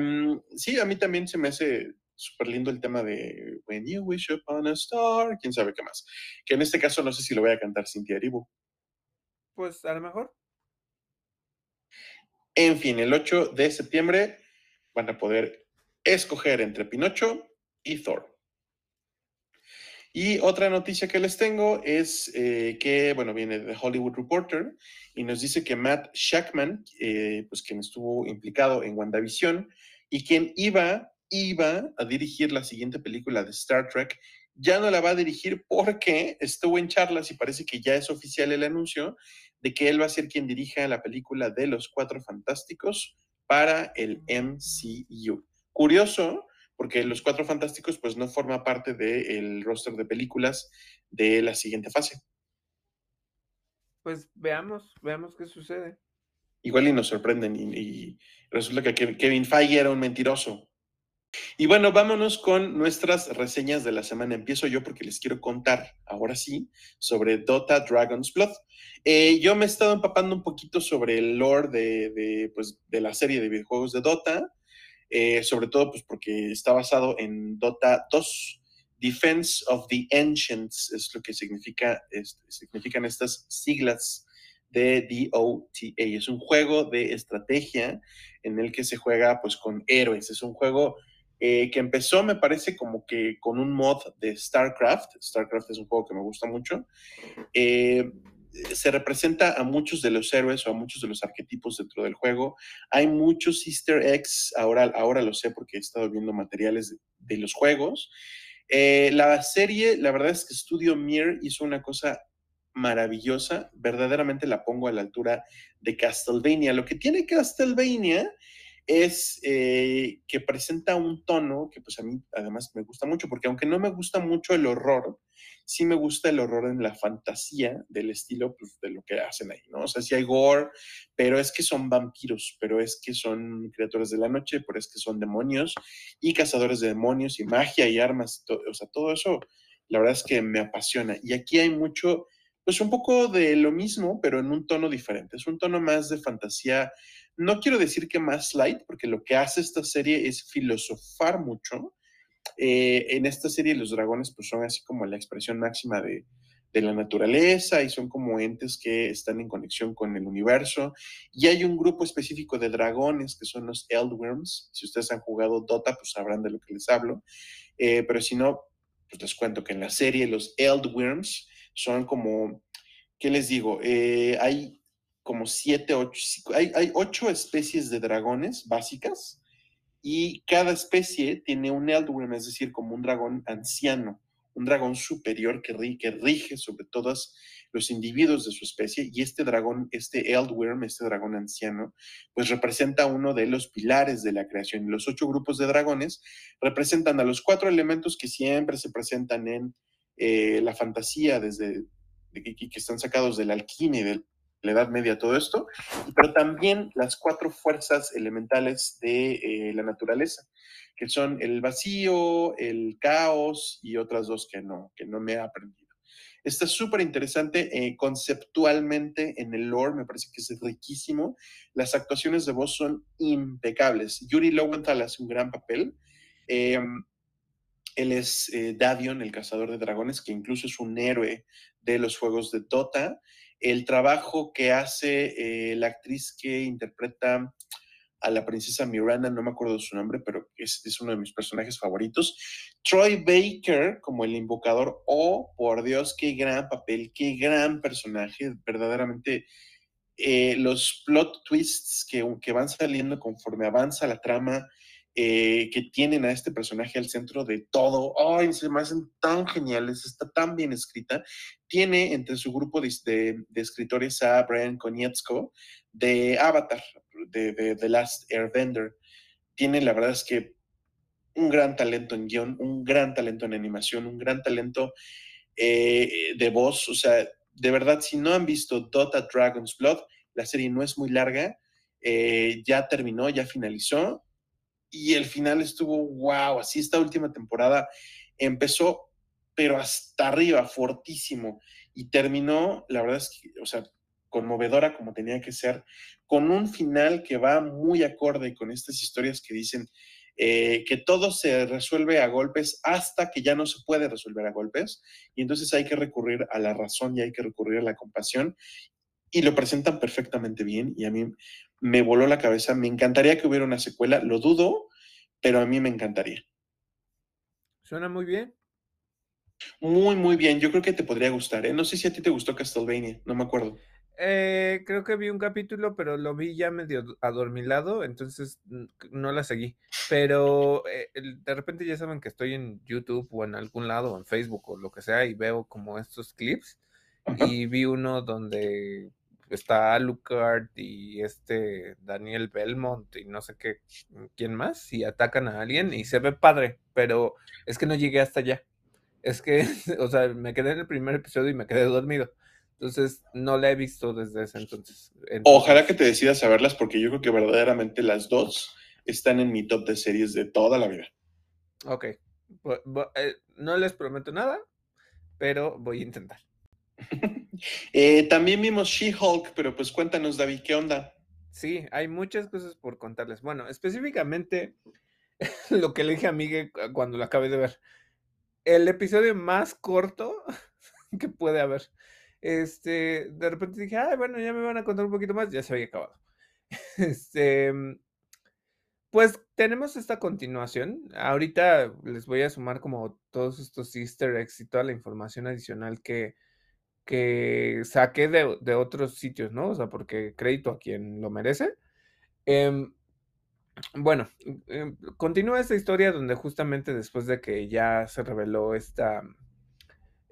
sí, a mí también se me hace súper lindo el tema de When You Wish Upon a Star, quién sabe qué más. Que en este caso no sé si lo voy a cantar Cintia Eribu. Pues a lo mejor. En fin, el 8 de septiembre van a poder escoger entre Pinocho y Thor. Y otra noticia que les tengo es eh, que, bueno, viene de Hollywood Reporter y nos dice que Matt Shackman, eh, pues quien estuvo implicado en WandaVision y quien iba, iba a dirigir la siguiente película de Star Trek ya no la va a dirigir porque estuvo en charlas y parece que ya es oficial el anuncio de que él va a ser quien dirija la película de los Cuatro Fantásticos para el MCU. Curioso, porque los Cuatro Fantásticos pues no forma parte del roster de películas de la siguiente fase. Pues veamos, veamos qué sucede. Igual y nos sorprenden y, y resulta que Kevin Feige era un mentiroso. Y bueno, vámonos con nuestras reseñas de la semana. Empiezo yo porque les quiero contar, ahora sí, sobre Dota Dragon's Blood. Eh, yo me he estado empapando un poquito sobre el lore de, pues, de la serie de videojuegos de Dota, eh, sobre todo pues, porque está basado en Dota 2. Defense of the Ancients es lo que significa, significan estas siglas de DOTA. Es un juego de estrategia en el que se juega pues con héroes. Es un juego eh, que empezó, me parece, como que con un mod de StarCraft. StarCraft es un juego que me gusta mucho. Eh, se representa a muchos de los héroes o a muchos de los arquetipos dentro del juego. Hay muchos easter eggs, ahora, ahora lo sé porque he estado viendo materiales de, los juegos. Eh, la serie, la verdad es que Studio Mir hizo una cosa maravillosa, verdaderamente la pongo a la altura de Castlevania. Lo que tiene Castlevania es eh, que presenta un tono que pues a mí además me gusta mucho, porque aunque no me gusta mucho el horror, sí me gusta el horror en la fantasía del estilo pues, de lo que hacen ahí, ¿no? O sea, sí hay gore, pero es que son vampiros, pero es que son criaturas de la noche, pero es que son demonios y cazadores de demonios y magia y armas, o sea, todo eso, la verdad es que me apasiona. Y aquí hay mucho, pues un poco de lo mismo, pero en un tono diferente, es un tono más de fantasía no quiero decir que más light, porque lo que hace esta serie es filosofar mucho. Eh, en esta serie los dragones pues son así como la expresión máxima de, la naturaleza y son como entes que están en conexión con el universo. Y hay un grupo específico de dragones que son los Eldworms. Si ustedes han jugado Dota, pues sabrán de lo que les hablo. Eh, pero si no, pues les cuento que en la serie los Eldworms son como, ¿qué les digo? Eh, hay como siete, ocho, hay, hay ocho especies de dragones básicas y cada especie tiene un Eldworm, es decir, como un dragón anciano, un dragón superior que, rige sobre todos los individuos de su especie y este dragón, este Eldworm, este dragón anciano, pues representa uno de los pilares de la creación. Los ocho grupos de dragones representan a los cuatro elementos que siempre se presentan en eh, la fantasía desde que, que están sacados de la alquimia y del la Edad Media, todo esto, pero también las cuatro fuerzas elementales de eh, la naturaleza, que son el vacío, el caos y otras dos que no, que no me he aprendido. Está súper interesante eh, conceptualmente en el lore, me parece que es riquísimo. Las actuaciones de voz son impecables. Yuri Lowenthal hace un gran papel. Em, él es eh, Davion, el cazador de dragones, que incluso es un héroe de los juegos de Dota el trabajo que hace eh, la actriz que interpreta a la princesa Miranda, no me acuerdo su nombre, pero es, uno de mis personajes favoritos. Troy Baker como el invocador, oh, por Dios, qué gran papel, qué gran personaje, verdaderamente eh, los plot twists que, van saliendo conforme avanza la trama, eh, que tienen a este personaje al centro de todo. ¡Ay, se me hacen tan geniales! Está tan bien escrita. Tiene entre su grupo de, escritores a Brian Konietzko de Avatar, de, The Last Airbender. Tiene, la verdad es que, un gran talento en guion, un gran talento en animación, un gran talento eh, de voz. O sea, de verdad, si no han visto Dota Dragon's Blood, la serie no es muy larga. Eh, ya terminó, ya finalizó y el final estuvo wow, así esta última temporada empezó, pero hasta arriba, fortísimo, y terminó, la verdad es que, o sea, conmovedora como tenía que ser, con un final que va muy acorde con estas historias que dicen eh, que todo se resuelve a golpes hasta que ya no se puede resolver a golpes, y entonces hay que recurrir a la razón y hay que recurrir a la compasión, y lo presentan perfectamente bien, y a mí me voló la cabeza. Me encantaría que hubiera una secuela, lo dudo, pero a mí me encantaría. Suena muy bien. Muy, muy bien. Yo creo que te podría gustar. ¿eh? No sé si a ti te gustó Castlevania, no me acuerdo. Eh, creo que vi un capítulo, pero lo vi ya medio adormilado, entonces no la seguí. Pero eh, de repente ya saben que estoy en YouTube o en algún lado, en Facebook o lo que sea, y veo como estos clips. Y vi uno donde está Alucard y este Daniel Belmont y no sé qué, quién más, y atacan a alguien y se ve padre, pero es que no llegué hasta allá. Es que, o sea, me quedé en el primer episodio y me quedé dormido. Entonces, no la he visto desde ese entonces. Ojalá que te decidas a verlas porque yo creo que verdaderamente las dos están en mi top de series de toda la vida. Ok. Eh, no les prometo nada, pero voy a intentar. Eh, también vimos She-Hulk, pero pues cuéntanos, David, ¿qué onda? Sí, hay muchas cosas por contarles. Bueno, específicamente lo que le dije a Miguel cuando lo acabé de ver. El episodio más corto que puede haber. Este, de repente dije, ay, bueno, ya me van a contar un poquito más, ya se había acabado. Este, pues tenemos esta continuación. Ahorita les voy a sumar como todos estos easter eggs y toda la información adicional que, que saqué de, otros sitios, ¿no? O sea, porque crédito a quien lo merece. Em, bueno, em, continúa esta historia donde justamente después de que ya se reveló esta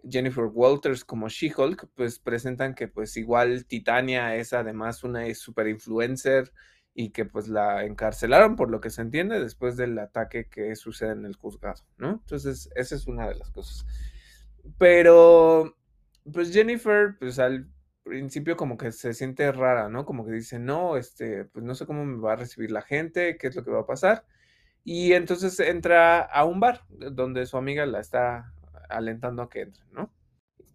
Jennifer Walters como She-Hulk, pues presentan que pues igual Titania es además una super influencer y que pues la encarcelaron por lo que se entiende después del ataque que sucede en el juzgado, ¿no? Entonces, esa es una de las cosas. Pero pues Jennifer, pues al principio como que se siente rara, ¿no? Como que dice, no, este, pues no sé cómo me va a recibir la gente, qué es lo que va a pasar. Y entonces entra a un bar donde su amiga la está alentando a que entre, ¿no?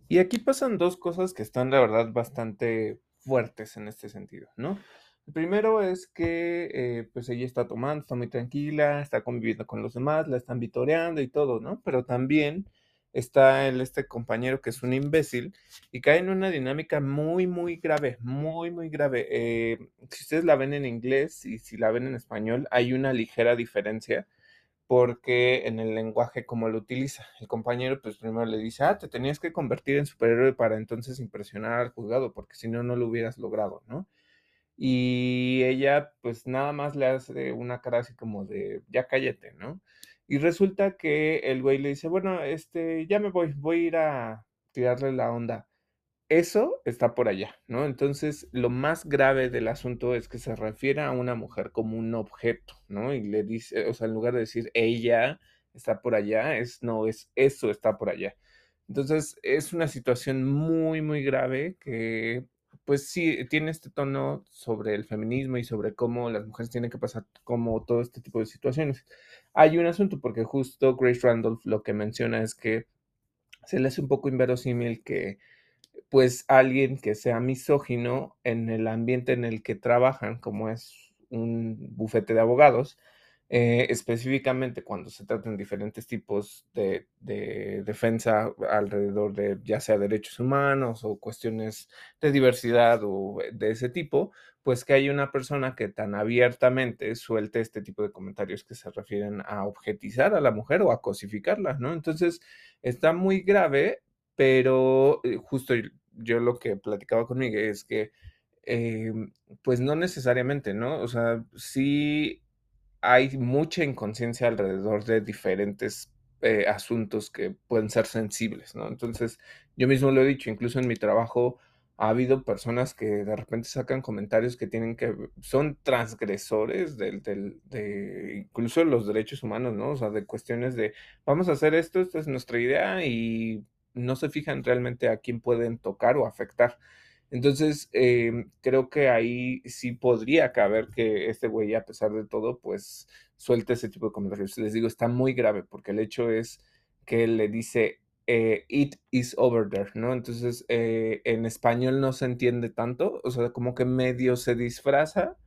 Y aquí pasan dos cosas que están, la verdad, bastante fuertes en este sentido, ¿no? El primero es que, eh, pues ella está tomando, está muy tranquila, está conviviendo con los demás, la están vitoreando y todo, ¿no? Pero también está el, este compañero que es un imbécil y cae en una dinámica muy, muy grave, muy, muy grave. Eh, si ustedes la ven en inglés y si la ven en español, hay una ligera diferencia porque en el lenguaje como lo utiliza. El compañero pues primero le dice, ah, te tenías que convertir en superhéroe para entonces impresionar al juzgado, porque si no, no lo hubieras logrado, ¿no? Y ella pues nada más le hace una cara así como de, ya cállate, ¿no? Y resulta que el güey le dice, bueno, este, ya me voy, voy a ir a tirarle la onda. Eso está por allá, ¿no? Entonces, lo más grave del asunto es que se refiere a una mujer como un objeto, ¿no? Y le dice, o sea, en lugar de decir ella está por allá, es no, es eso está por allá. Entonces, es una situación muy, muy grave que pues sí, tiene este tono sobre el feminismo y sobre cómo las mujeres tienen que pasar como todo este tipo de situaciones. Hay un asunto porque justo Grace Randolph lo que menciona es que se le hace un poco inverosímil que pues alguien que sea misógino en el ambiente en el que trabajan, como es un bufete de abogados, eh, específicamente cuando se tratan diferentes tipos de, defensa alrededor de ya sea derechos humanos o cuestiones de diversidad o de ese tipo, pues que hay una persona que tan abiertamente suelte este tipo de comentarios que se refieren a objetizar a la mujer o a cosificarla, ¿no? Entonces, está muy grave, pero eh, justo yo lo que platicaba conmigo es que, em, pues no necesariamente, ¿no? O sea, sí hay mucha inconsciencia alrededor de diferentes eh, asuntos que pueden ser sensibles, ¿no? Entonces, yo mismo lo he dicho, incluso en mi trabajo ha habido personas que de repente sacan comentarios que tienen que, son transgresores del, del, de incluso los derechos humanos, ¿no? O sea, de cuestiones de, vamos a hacer esto, esta es nuestra idea y no se fijan realmente a quién pueden tocar o afectar. Entonces, em, creo que ahí sí podría caber que este güey, a pesar de todo, pues suelte ese tipo de comentarios. Les digo, está muy grave porque el hecho es que le dice, eh, it is over there, ¿no? Entonces, eh, en español no se entiende tanto, o sea, como que medio se disfraza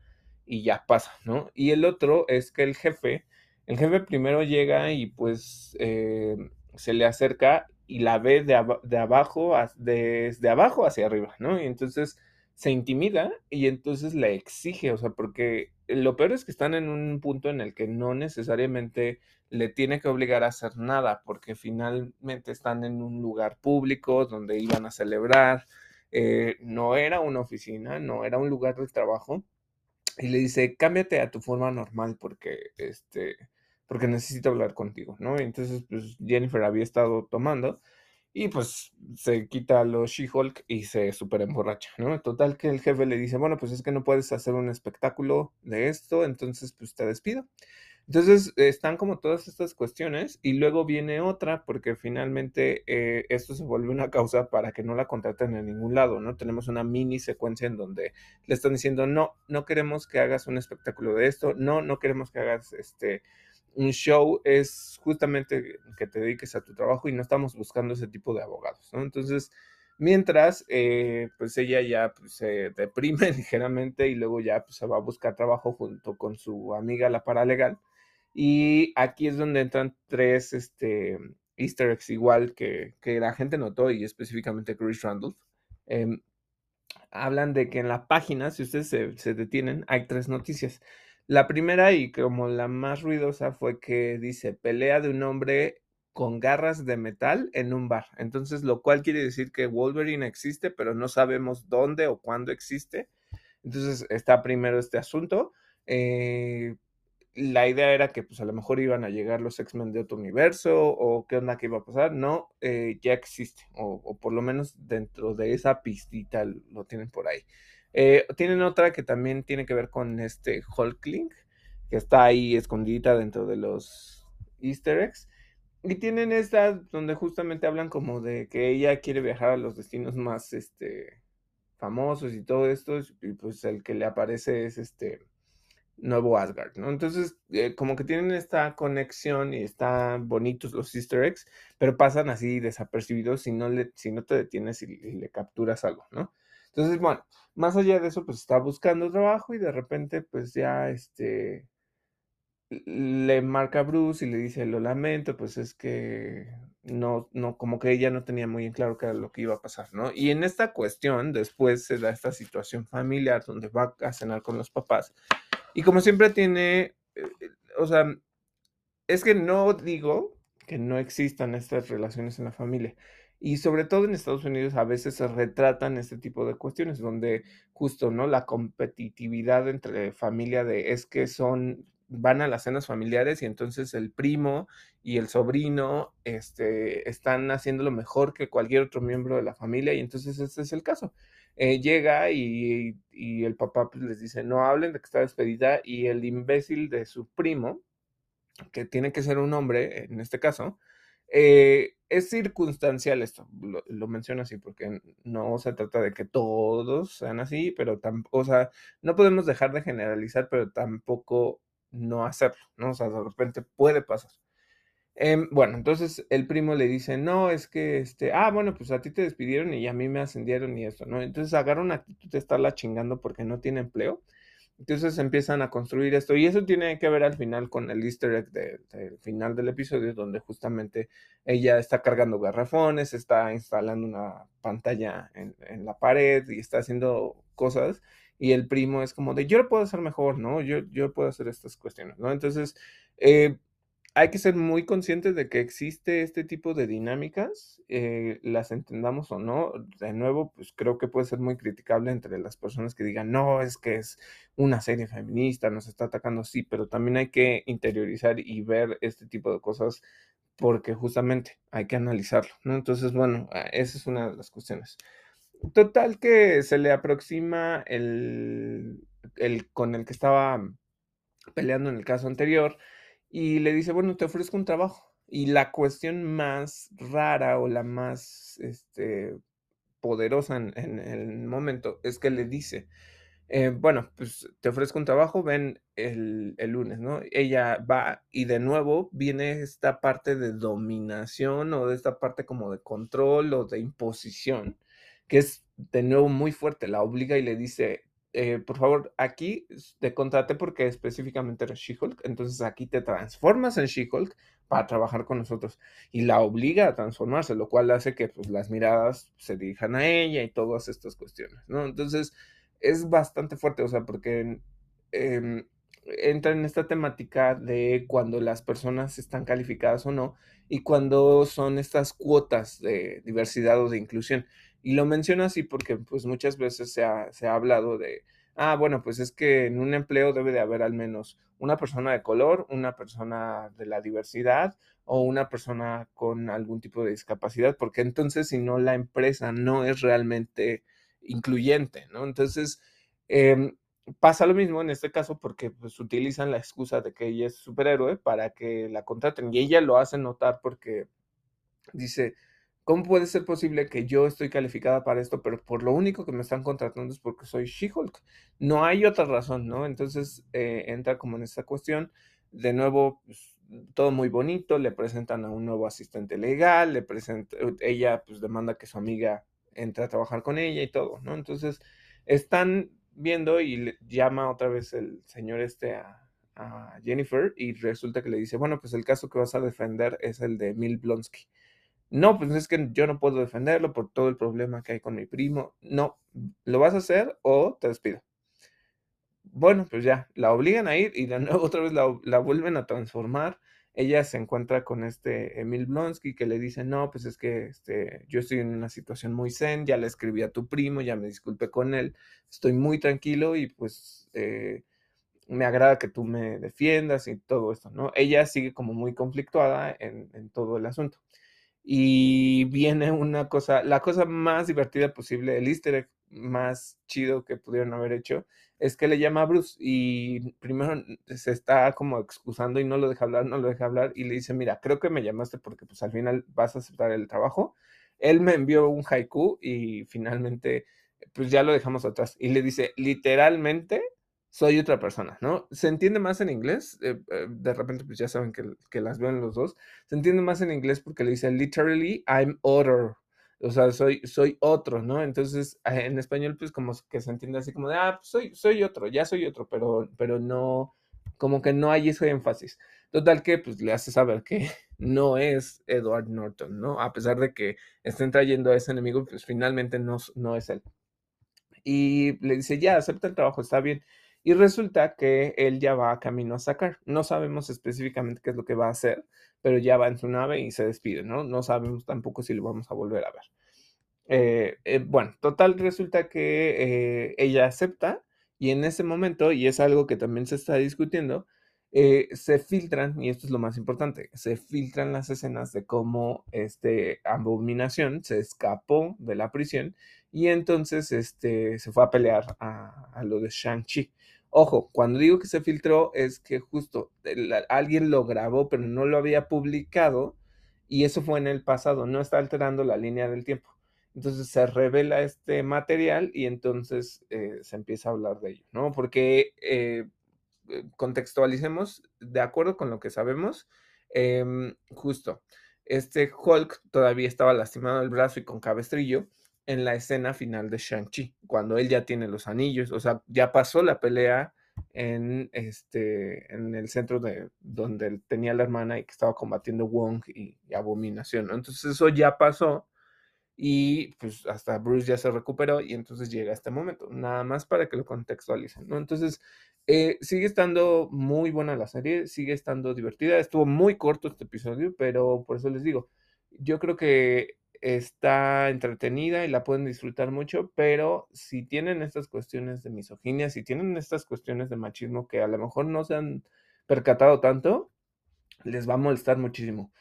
y ya pasa, ¿no? Y el otro es que el jefe, el jefe primero llega y pues eh, se le acerca y la ve de, abajo, desde abajo hacia arriba, ¿no? Y entonces se intimida y entonces le exige, o sea, porque lo peor es que están en un punto en el que no necesariamente le tiene que obligar a hacer nada, porque finalmente están en un lugar público donde iban a celebrar, eh, no era una oficina, no era un lugar de trabajo, y le dice, cámbiate a tu forma normal porque, este, porque necesito hablar contigo, ¿no? Entonces, pues Jennifer había estado tomando y pues se quita los She-Hulk y se super emborracha, ¿no? Total que el jefe le dice, bueno, pues es que no puedes hacer un espectáculo de esto, entonces pues te despido. Entonces están como todas estas cuestiones y luego viene otra porque finalmente eh, esto se vuelve una causa para que no la contraten en ningún lado, ¿no? Tenemos una mini secuencia en donde le están diciendo, no, no queremos que hagas un espectáculo de esto, no, no queremos que hagas este un show es justamente que te dediques a tu trabajo y no estamos buscando ese tipo de abogados, ¿no? Entonces, mientras, eh, pues ella ya pues, se deprime ligeramente y luego ya pues, se va a buscar trabajo junto con su amiga la paralegal. Y aquí es donde entran tres este, easter eggs igual que, que la gente notó y específicamente Chris Randolph. Em, hablan de que en la página, si ustedes se detienen, hay tres noticias. La primera y como la más ruidosa fue que dice pelea de un hombre con garras de metal en un bar. Entonces, lo cual quiere decir que Wolverine existe, pero no sabemos dónde o cuándo existe. Entonces, está primero este asunto. Eh, la idea era que pues a lo mejor iban a llegar los X-Men de otro universo o qué onda que iba a pasar. No, eh, ya existe, o, o, por lo menos dentro de esa pistita lo tienen por ahí. Eh, tienen otra que también tiene que ver con este Hulkling, que está ahí escondida dentro de los easter eggs. Y tienen esta donde justamente hablan como de que ella quiere viajar a los destinos más este, famosos y todo esto, y pues el que le aparece es este nuevo Asgard, ¿no? Entonces, eh, como que tienen esta conexión y están bonitos los easter eggs, pero pasan así desapercibidos si no, le, si no te detienes y le capturas algo, ¿no? Entonces, bueno, más allá de eso, pues está buscando trabajo y de repente, pues ya, este, le marca a Bruce y le dice, lo lamento, pues es que no, no, como que ella no tenía muy en claro qué era lo que iba a pasar, ¿no? Y en esta cuestión, después se da esta situación familiar donde va a cenar con los papás. Y como siempre tiene, eh, o sea, es que no digo que no existan estas relaciones en la familia, y sobre todo en Estados Unidos a veces se retratan este tipo de cuestiones donde justo, ¿no? La competitividad entre familia de es que son, van a las cenas familiares y entonces el primo y el sobrino este, están haciendo lo mejor que cualquier otro miembro de la familia y entonces ese es el caso. Eh, llega y, y, el papá pues, les dice, no hablen de que está despedida y el imbécil de su primo, que tiene que ser un hombre en este caso, eh, es circunstancial esto, lo, lo, menciono así porque no se trata de que todos sean así, pero tampoco, o sea, no podemos dejar de generalizar, pero tampoco no hacerlo, ¿no? O sea, de repente puede pasar. Eh, bueno, entonces el primo le dice, no, es que, este, ah, bueno, pues a ti te despidieron y a mí me ascendieron y esto, ¿no? Entonces agarra una actitud de estarla chingando porque no tiene empleo entonces empiezan a construir esto y eso tiene que ver al final con el easter egg del de final del episodio donde justamente ella está cargando garrafones, está instalando una pantalla en, en, la pared y está haciendo cosas y el primo es como de yo lo puedo hacer mejor, ¿no? Yo, yo puedo hacer estas cuestiones, ¿no? Entonces, eh, hay que ser muy conscientes de que existe este tipo de dinámicas, eh, las entendamos o no. De nuevo, pues creo que puede ser muy criticable entre las personas que digan, no, es que es una serie feminista, nos está atacando, sí, pero también hay que interiorizar y ver este tipo de cosas porque justamente hay que analizarlo, ¿no? Entonces, bueno, ah, esa es una de las cuestiones. Total que se le aproxima el, el con el que estaba peleando en el caso anterior y le dice, bueno, te ofrezco un trabajo. Y la cuestión más rara o la más este, poderosa en, el momento es que le dice, eh, bueno, pues te ofrezco un trabajo, ven el, el, lunes, ¿no? Ella va y de nuevo viene esta parte de dominación o de esta parte como de control o de imposición, que es de nuevo muy fuerte, la obliga y le dice, eh, por favor, aquí te contraté porque específicamente eres She-Hulk, entonces aquí te transformas en She-Hulk para trabajar con nosotros y la obliga a transformarse, lo cual hace que pues, las miradas se dirijan a ella y todas estas cuestiones, ¿no? Entonces es bastante fuerte, o sea, porque eh, entra en esta temática de cuando las personas están calificadas o no y cuando son estas cuotas de diversidad o de inclusión. Y lo menciono así porque pues muchas veces se ha, se ha hablado de, ah, bueno, pues es que en un empleo debe de haber al menos una persona de color, una persona de la diversidad o una persona con algún tipo de discapacidad, porque entonces si no la empresa no es realmente incluyente, ¿no? Entonces, em, pasa lo mismo en este caso porque pues utilizan la excusa de que ella es superhéroe para que la contraten y ella lo hace notar porque dice, ¿cómo puede ser posible que yo estoy calificada para esto, pero por lo único que me están contratando es porque soy She-Hulk? No hay otra razón, ¿no? Entonces eh, entra como en esta cuestión. De nuevo, pues, todo muy bonito, le presentan a un nuevo asistente legal, le presenta, ella pues demanda que su amiga entre a trabajar con ella y todo, ¿no? Entonces están viendo y le llama otra vez el señor este a, Jennifer y resulta que le dice, bueno, pues el caso que vas a defender es el de Mil Blonsky. No, pues es que yo no puedo defenderlo por todo el problema que hay con mi primo. No, lo vas a hacer o te despido. Bueno, pues ya, la obligan a ir y de nuevo otra vez la, vuelven a transformar ella se encuentra con este Emil Blonsky que le dice, no, pues es que este, yo estoy en una situación muy zen, ya le escribí a tu primo, ya me disculpé con él, estoy muy tranquilo y pues eh, me agrada que tú me defiendas y todo esto, ¿no? Ella sigue como muy conflictuada en todo el asunto. Y viene una cosa, la cosa más divertida posible, el easter egg más chido que pudieron haber hecho, es que le llama a Bruce y primero se está como excusando y no lo deja hablar, no lo deja hablar y le dice, mira, creo que me llamaste porque pues al final vas a aceptar el trabajo. Él me envió un haiku y finalmente pues ya lo dejamos atrás y le dice, literalmente soy otra persona, ¿no? Se entiende más en inglés, eh, eh, de repente pues ya saben que, que las veo en los dos, se entiende más en inglés porque le dice, literally, I'm other, o sea, soy, soy otro, ¿no? Entonces, eh, en español, pues como que se entiende así como de, ah, pues soy, soy otro, ya soy otro, pero, pero no, como que no hay ese énfasis. Total que, pues le hace saber que no es Edward Norton, ¿no? A pesar de que estén trayendo a ese enemigo, pues finalmente no, no es él. Y le dice, ya, acepta el trabajo, está bien. Y resulta que él ya va camino a sacar. No sabemos específicamente qué es lo que va a hacer, pero ya va en su nave y se despide, ¿no? No sabemos tampoco si lo vamos a volver a ver. Eh, eh, bueno, total, resulta que eh, ella acepta y en ese momento, y es algo que también se está discutiendo, se filtran, y esto es lo más importante, se filtran las escenas de cómo este abominación se escapó de la prisión y entonces este, se fue a pelear a, a lo de Shang-Chi. Ojo, cuando digo que se filtró es que justo alguien lo grabó, pero no lo había publicado y eso fue en el pasado, no está alterando la línea del tiempo. Entonces se revela este material y entonces eh, se empieza a hablar de ello, ¿no? Porque eh, eh, contextualicemos, de acuerdo con lo que sabemos, em, justo, este Hulk todavía estaba lastimado el brazo y con cabestrillo, en la escena final de Shang-Chi, cuando él ya tiene los anillos, o sea, ya pasó la pelea en, este, en el centro de donde él tenía la hermana y que estaba combatiendo Wong y, Abominación, Entonces eso ya pasó y pues hasta Bruce ya se recuperó y entonces llega este momento, nada más para que lo contextualicen, ¿no? Entonces, eh, sigue estando muy buena la serie, sigue estando divertida, estuvo muy corto este episodio, pero por eso les digo, yo creo que está entretenida y la pueden disfrutar mucho, pero si tienen estas cuestiones de misoginia, si tienen estas cuestiones de machismo que a lo mejor no se han percatado tanto, les va a molestar muchísimo.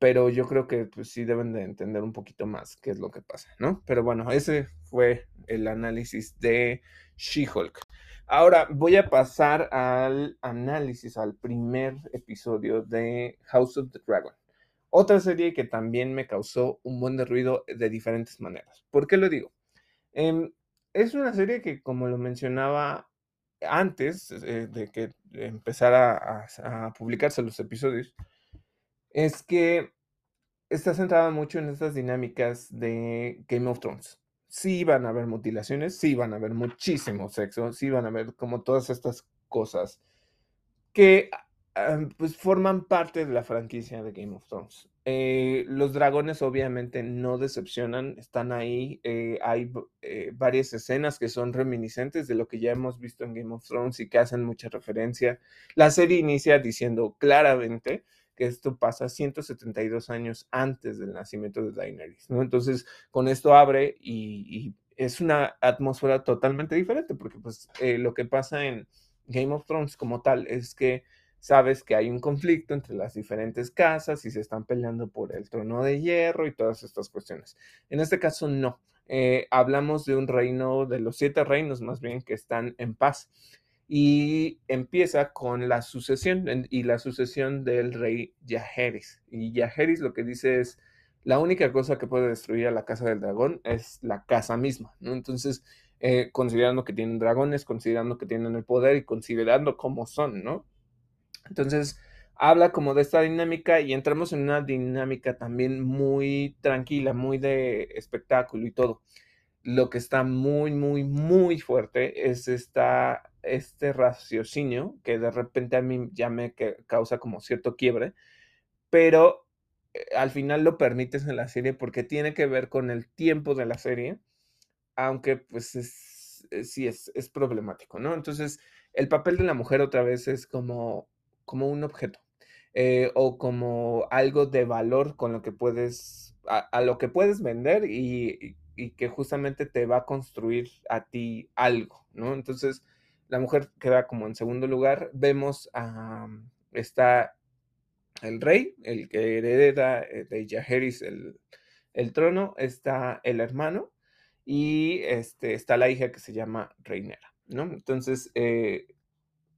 Pero yo creo que pues sí deben de entender un poquito más qué es lo que pasa, ¿no? Pero bueno, ese fue el análisis de She-Hulk. Ahora voy a pasar al análisis, al primer episodio de House of the Dragon. Otra serie que también me causó un buen de ruido de diferentes maneras. ¿Por qué lo digo? Em, es una serie que, como lo mencionaba antes eh, de que empezara a, publicarse los episodios, es que está centrada mucho en estas dinámicas de Game of Thrones. Sí van a haber mutilaciones, sí van a haber muchísimo sexo, sí van a haber como todas estas cosas que pues forman parte de la franquicia de Game of Thrones. Eh, los dragones obviamente no decepcionan, están ahí, eh, hay eh, varias escenas que son reminiscentes de lo que ya hemos visto en Game of Thrones y que hacen mucha referencia. La serie inicia diciendo claramente que esto pasa 172 años antes del nacimiento de Daenerys, ¿no? Entonces, con esto abre y, es una atmósfera totalmente diferente, porque pues eh, lo que pasa en Game of Thrones como tal es que sabes que hay un conflicto entre las diferentes casas y se están peleando por el trono de hierro y todas estas cuestiones. En este caso, no. Eh, hablamos de un reino, de los siete reinos más bien, que están en paz. Y empieza con la sucesión y la sucesión del rey Yajeris. Y Yajeris lo que dice es, la única cosa que puede destruir a la casa del dragón es la casa misma, ¿no? Entonces, eh, considerando que tienen dragones, considerando que tienen el poder y considerando cómo son, ¿no? Entonces, habla como de esta dinámica y entramos en una dinámica también muy tranquila, muy de espectáculo y todo. Lo que está muy, muy, muy fuerte es esta, este raciocinio que de repente a mí ya me causa como cierto quiebre, pero eh, al final lo permites en la serie porque tiene que ver con el tiempo de la serie, aunque pues es, eh, sí es, es problemático, ¿no? Entonces, el papel de la mujer otra vez es como como un objeto eh, o como algo de valor con lo que puedes, a, lo que puedes vender y, que justamente te va a construir a ti algo, ¿no? Entonces, la mujer queda como en segundo lugar. Vemos a, está el rey, el que hereda eh, de Yajeris el, el trono, está el hermano y este, está la hija que se llama Reinera, ¿no? Entonces, eh,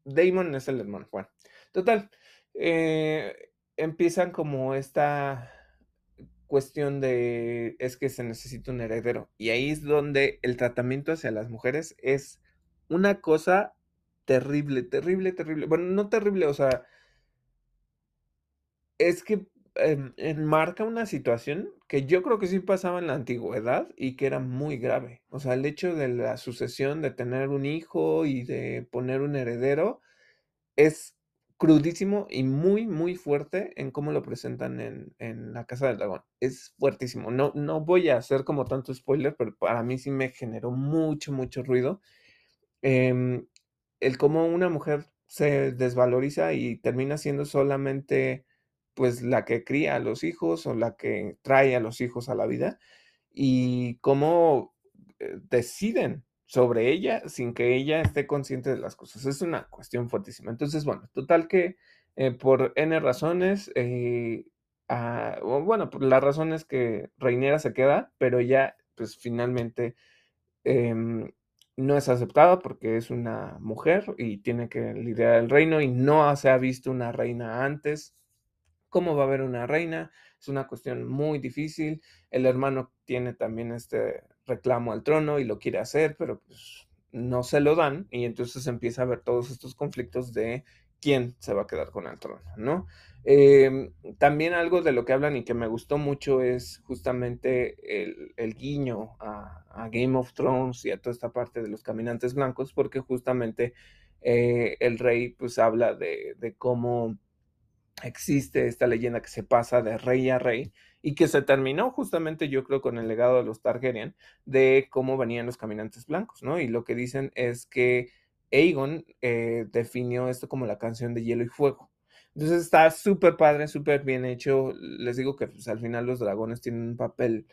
Damon es el hermano, Juan. Total, eh, empiezan como esta cuestión de es que se necesita un heredero. Y ahí es donde el tratamiento hacia las mujeres es una cosa terrible, terrible, terrible. Bueno, no terrible, o sea, es que em, enmarca una situación que yo creo que sí pasaba en la antigüedad y que era muy grave. O sea, el hecho de la sucesión, de tener un hijo y de poner un heredero, es crudísimo y muy, muy fuerte en cómo lo presentan en, La Casa del Dragón. Es fuertísimo. No, no voy a hacer como tanto spoiler, pero para mí sí me generó mucho, mucho ruido. Em, el cómo una mujer se desvaloriza y termina siendo solamente pues la que cría a los hijos o la que trae a los hijos a la vida y cómo eh, deciden sobre ella sin que ella esté consciente de las cosas. Es una cuestión fuertísima. Entonces, bueno, total que eh, por N razones, eh, ah, bueno, por las razones que Reinera se queda, pero ya, pues finalmente em, no es aceptada porque es una mujer y tiene que liderar el reino y no se ha visto una reina antes. ¿Cómo va a haber una reina? Es una cuestión muy difícil. El hermano tiene también este reclamo al trono y lo quiere hacer, pero pues no se lo dan y entonces empieza a ver todos estos conflictos de quién se va a quedar con el trono, ¿no? Em, también algo de lo que hablan y que me gustó mucho es justamente el, guiño a, Game of Thrones y a toda esta parte de los caminantes blancos, porque justamente eh, el rey pues habla de, de cómo existe esta leyenda que se pasa de rey a rey y que se terminó justamente yo creo con el legado de los Targaryen de cómo venían los caminantes blancos, ¿no? Y lo que dicen es que Aegon eh, definió esto como la canción de hielo y fuego. Entonces está súper padre, súper bien hecho. Les digo que pues, al final los dragones tienen un papel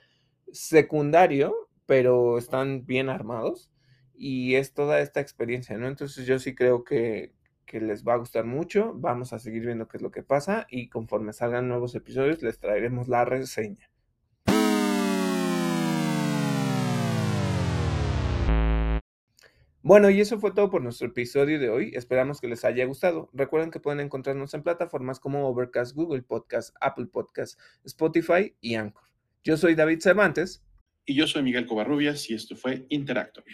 secundario, pero están bien armados y es toda esta experiencia, ¿no? Entonces yo sí creo que, que les va a gustar mucho. Vamos a seguir viendo qué es lo que pasa y conforme salgan nuevos episodios les traeremos la reseña. Bueno, y eso fue todo por nuestro episodio de hoy. Esperamos que les haya gustado. Recuerden que pueden encontrarnos en plataformas como Overcast, Google Podcast, Apple Podcast, Spotify y Anchor. Yo soy David Cervantes. Y yo soy Miguel Covarrubias y esto fue Interactor.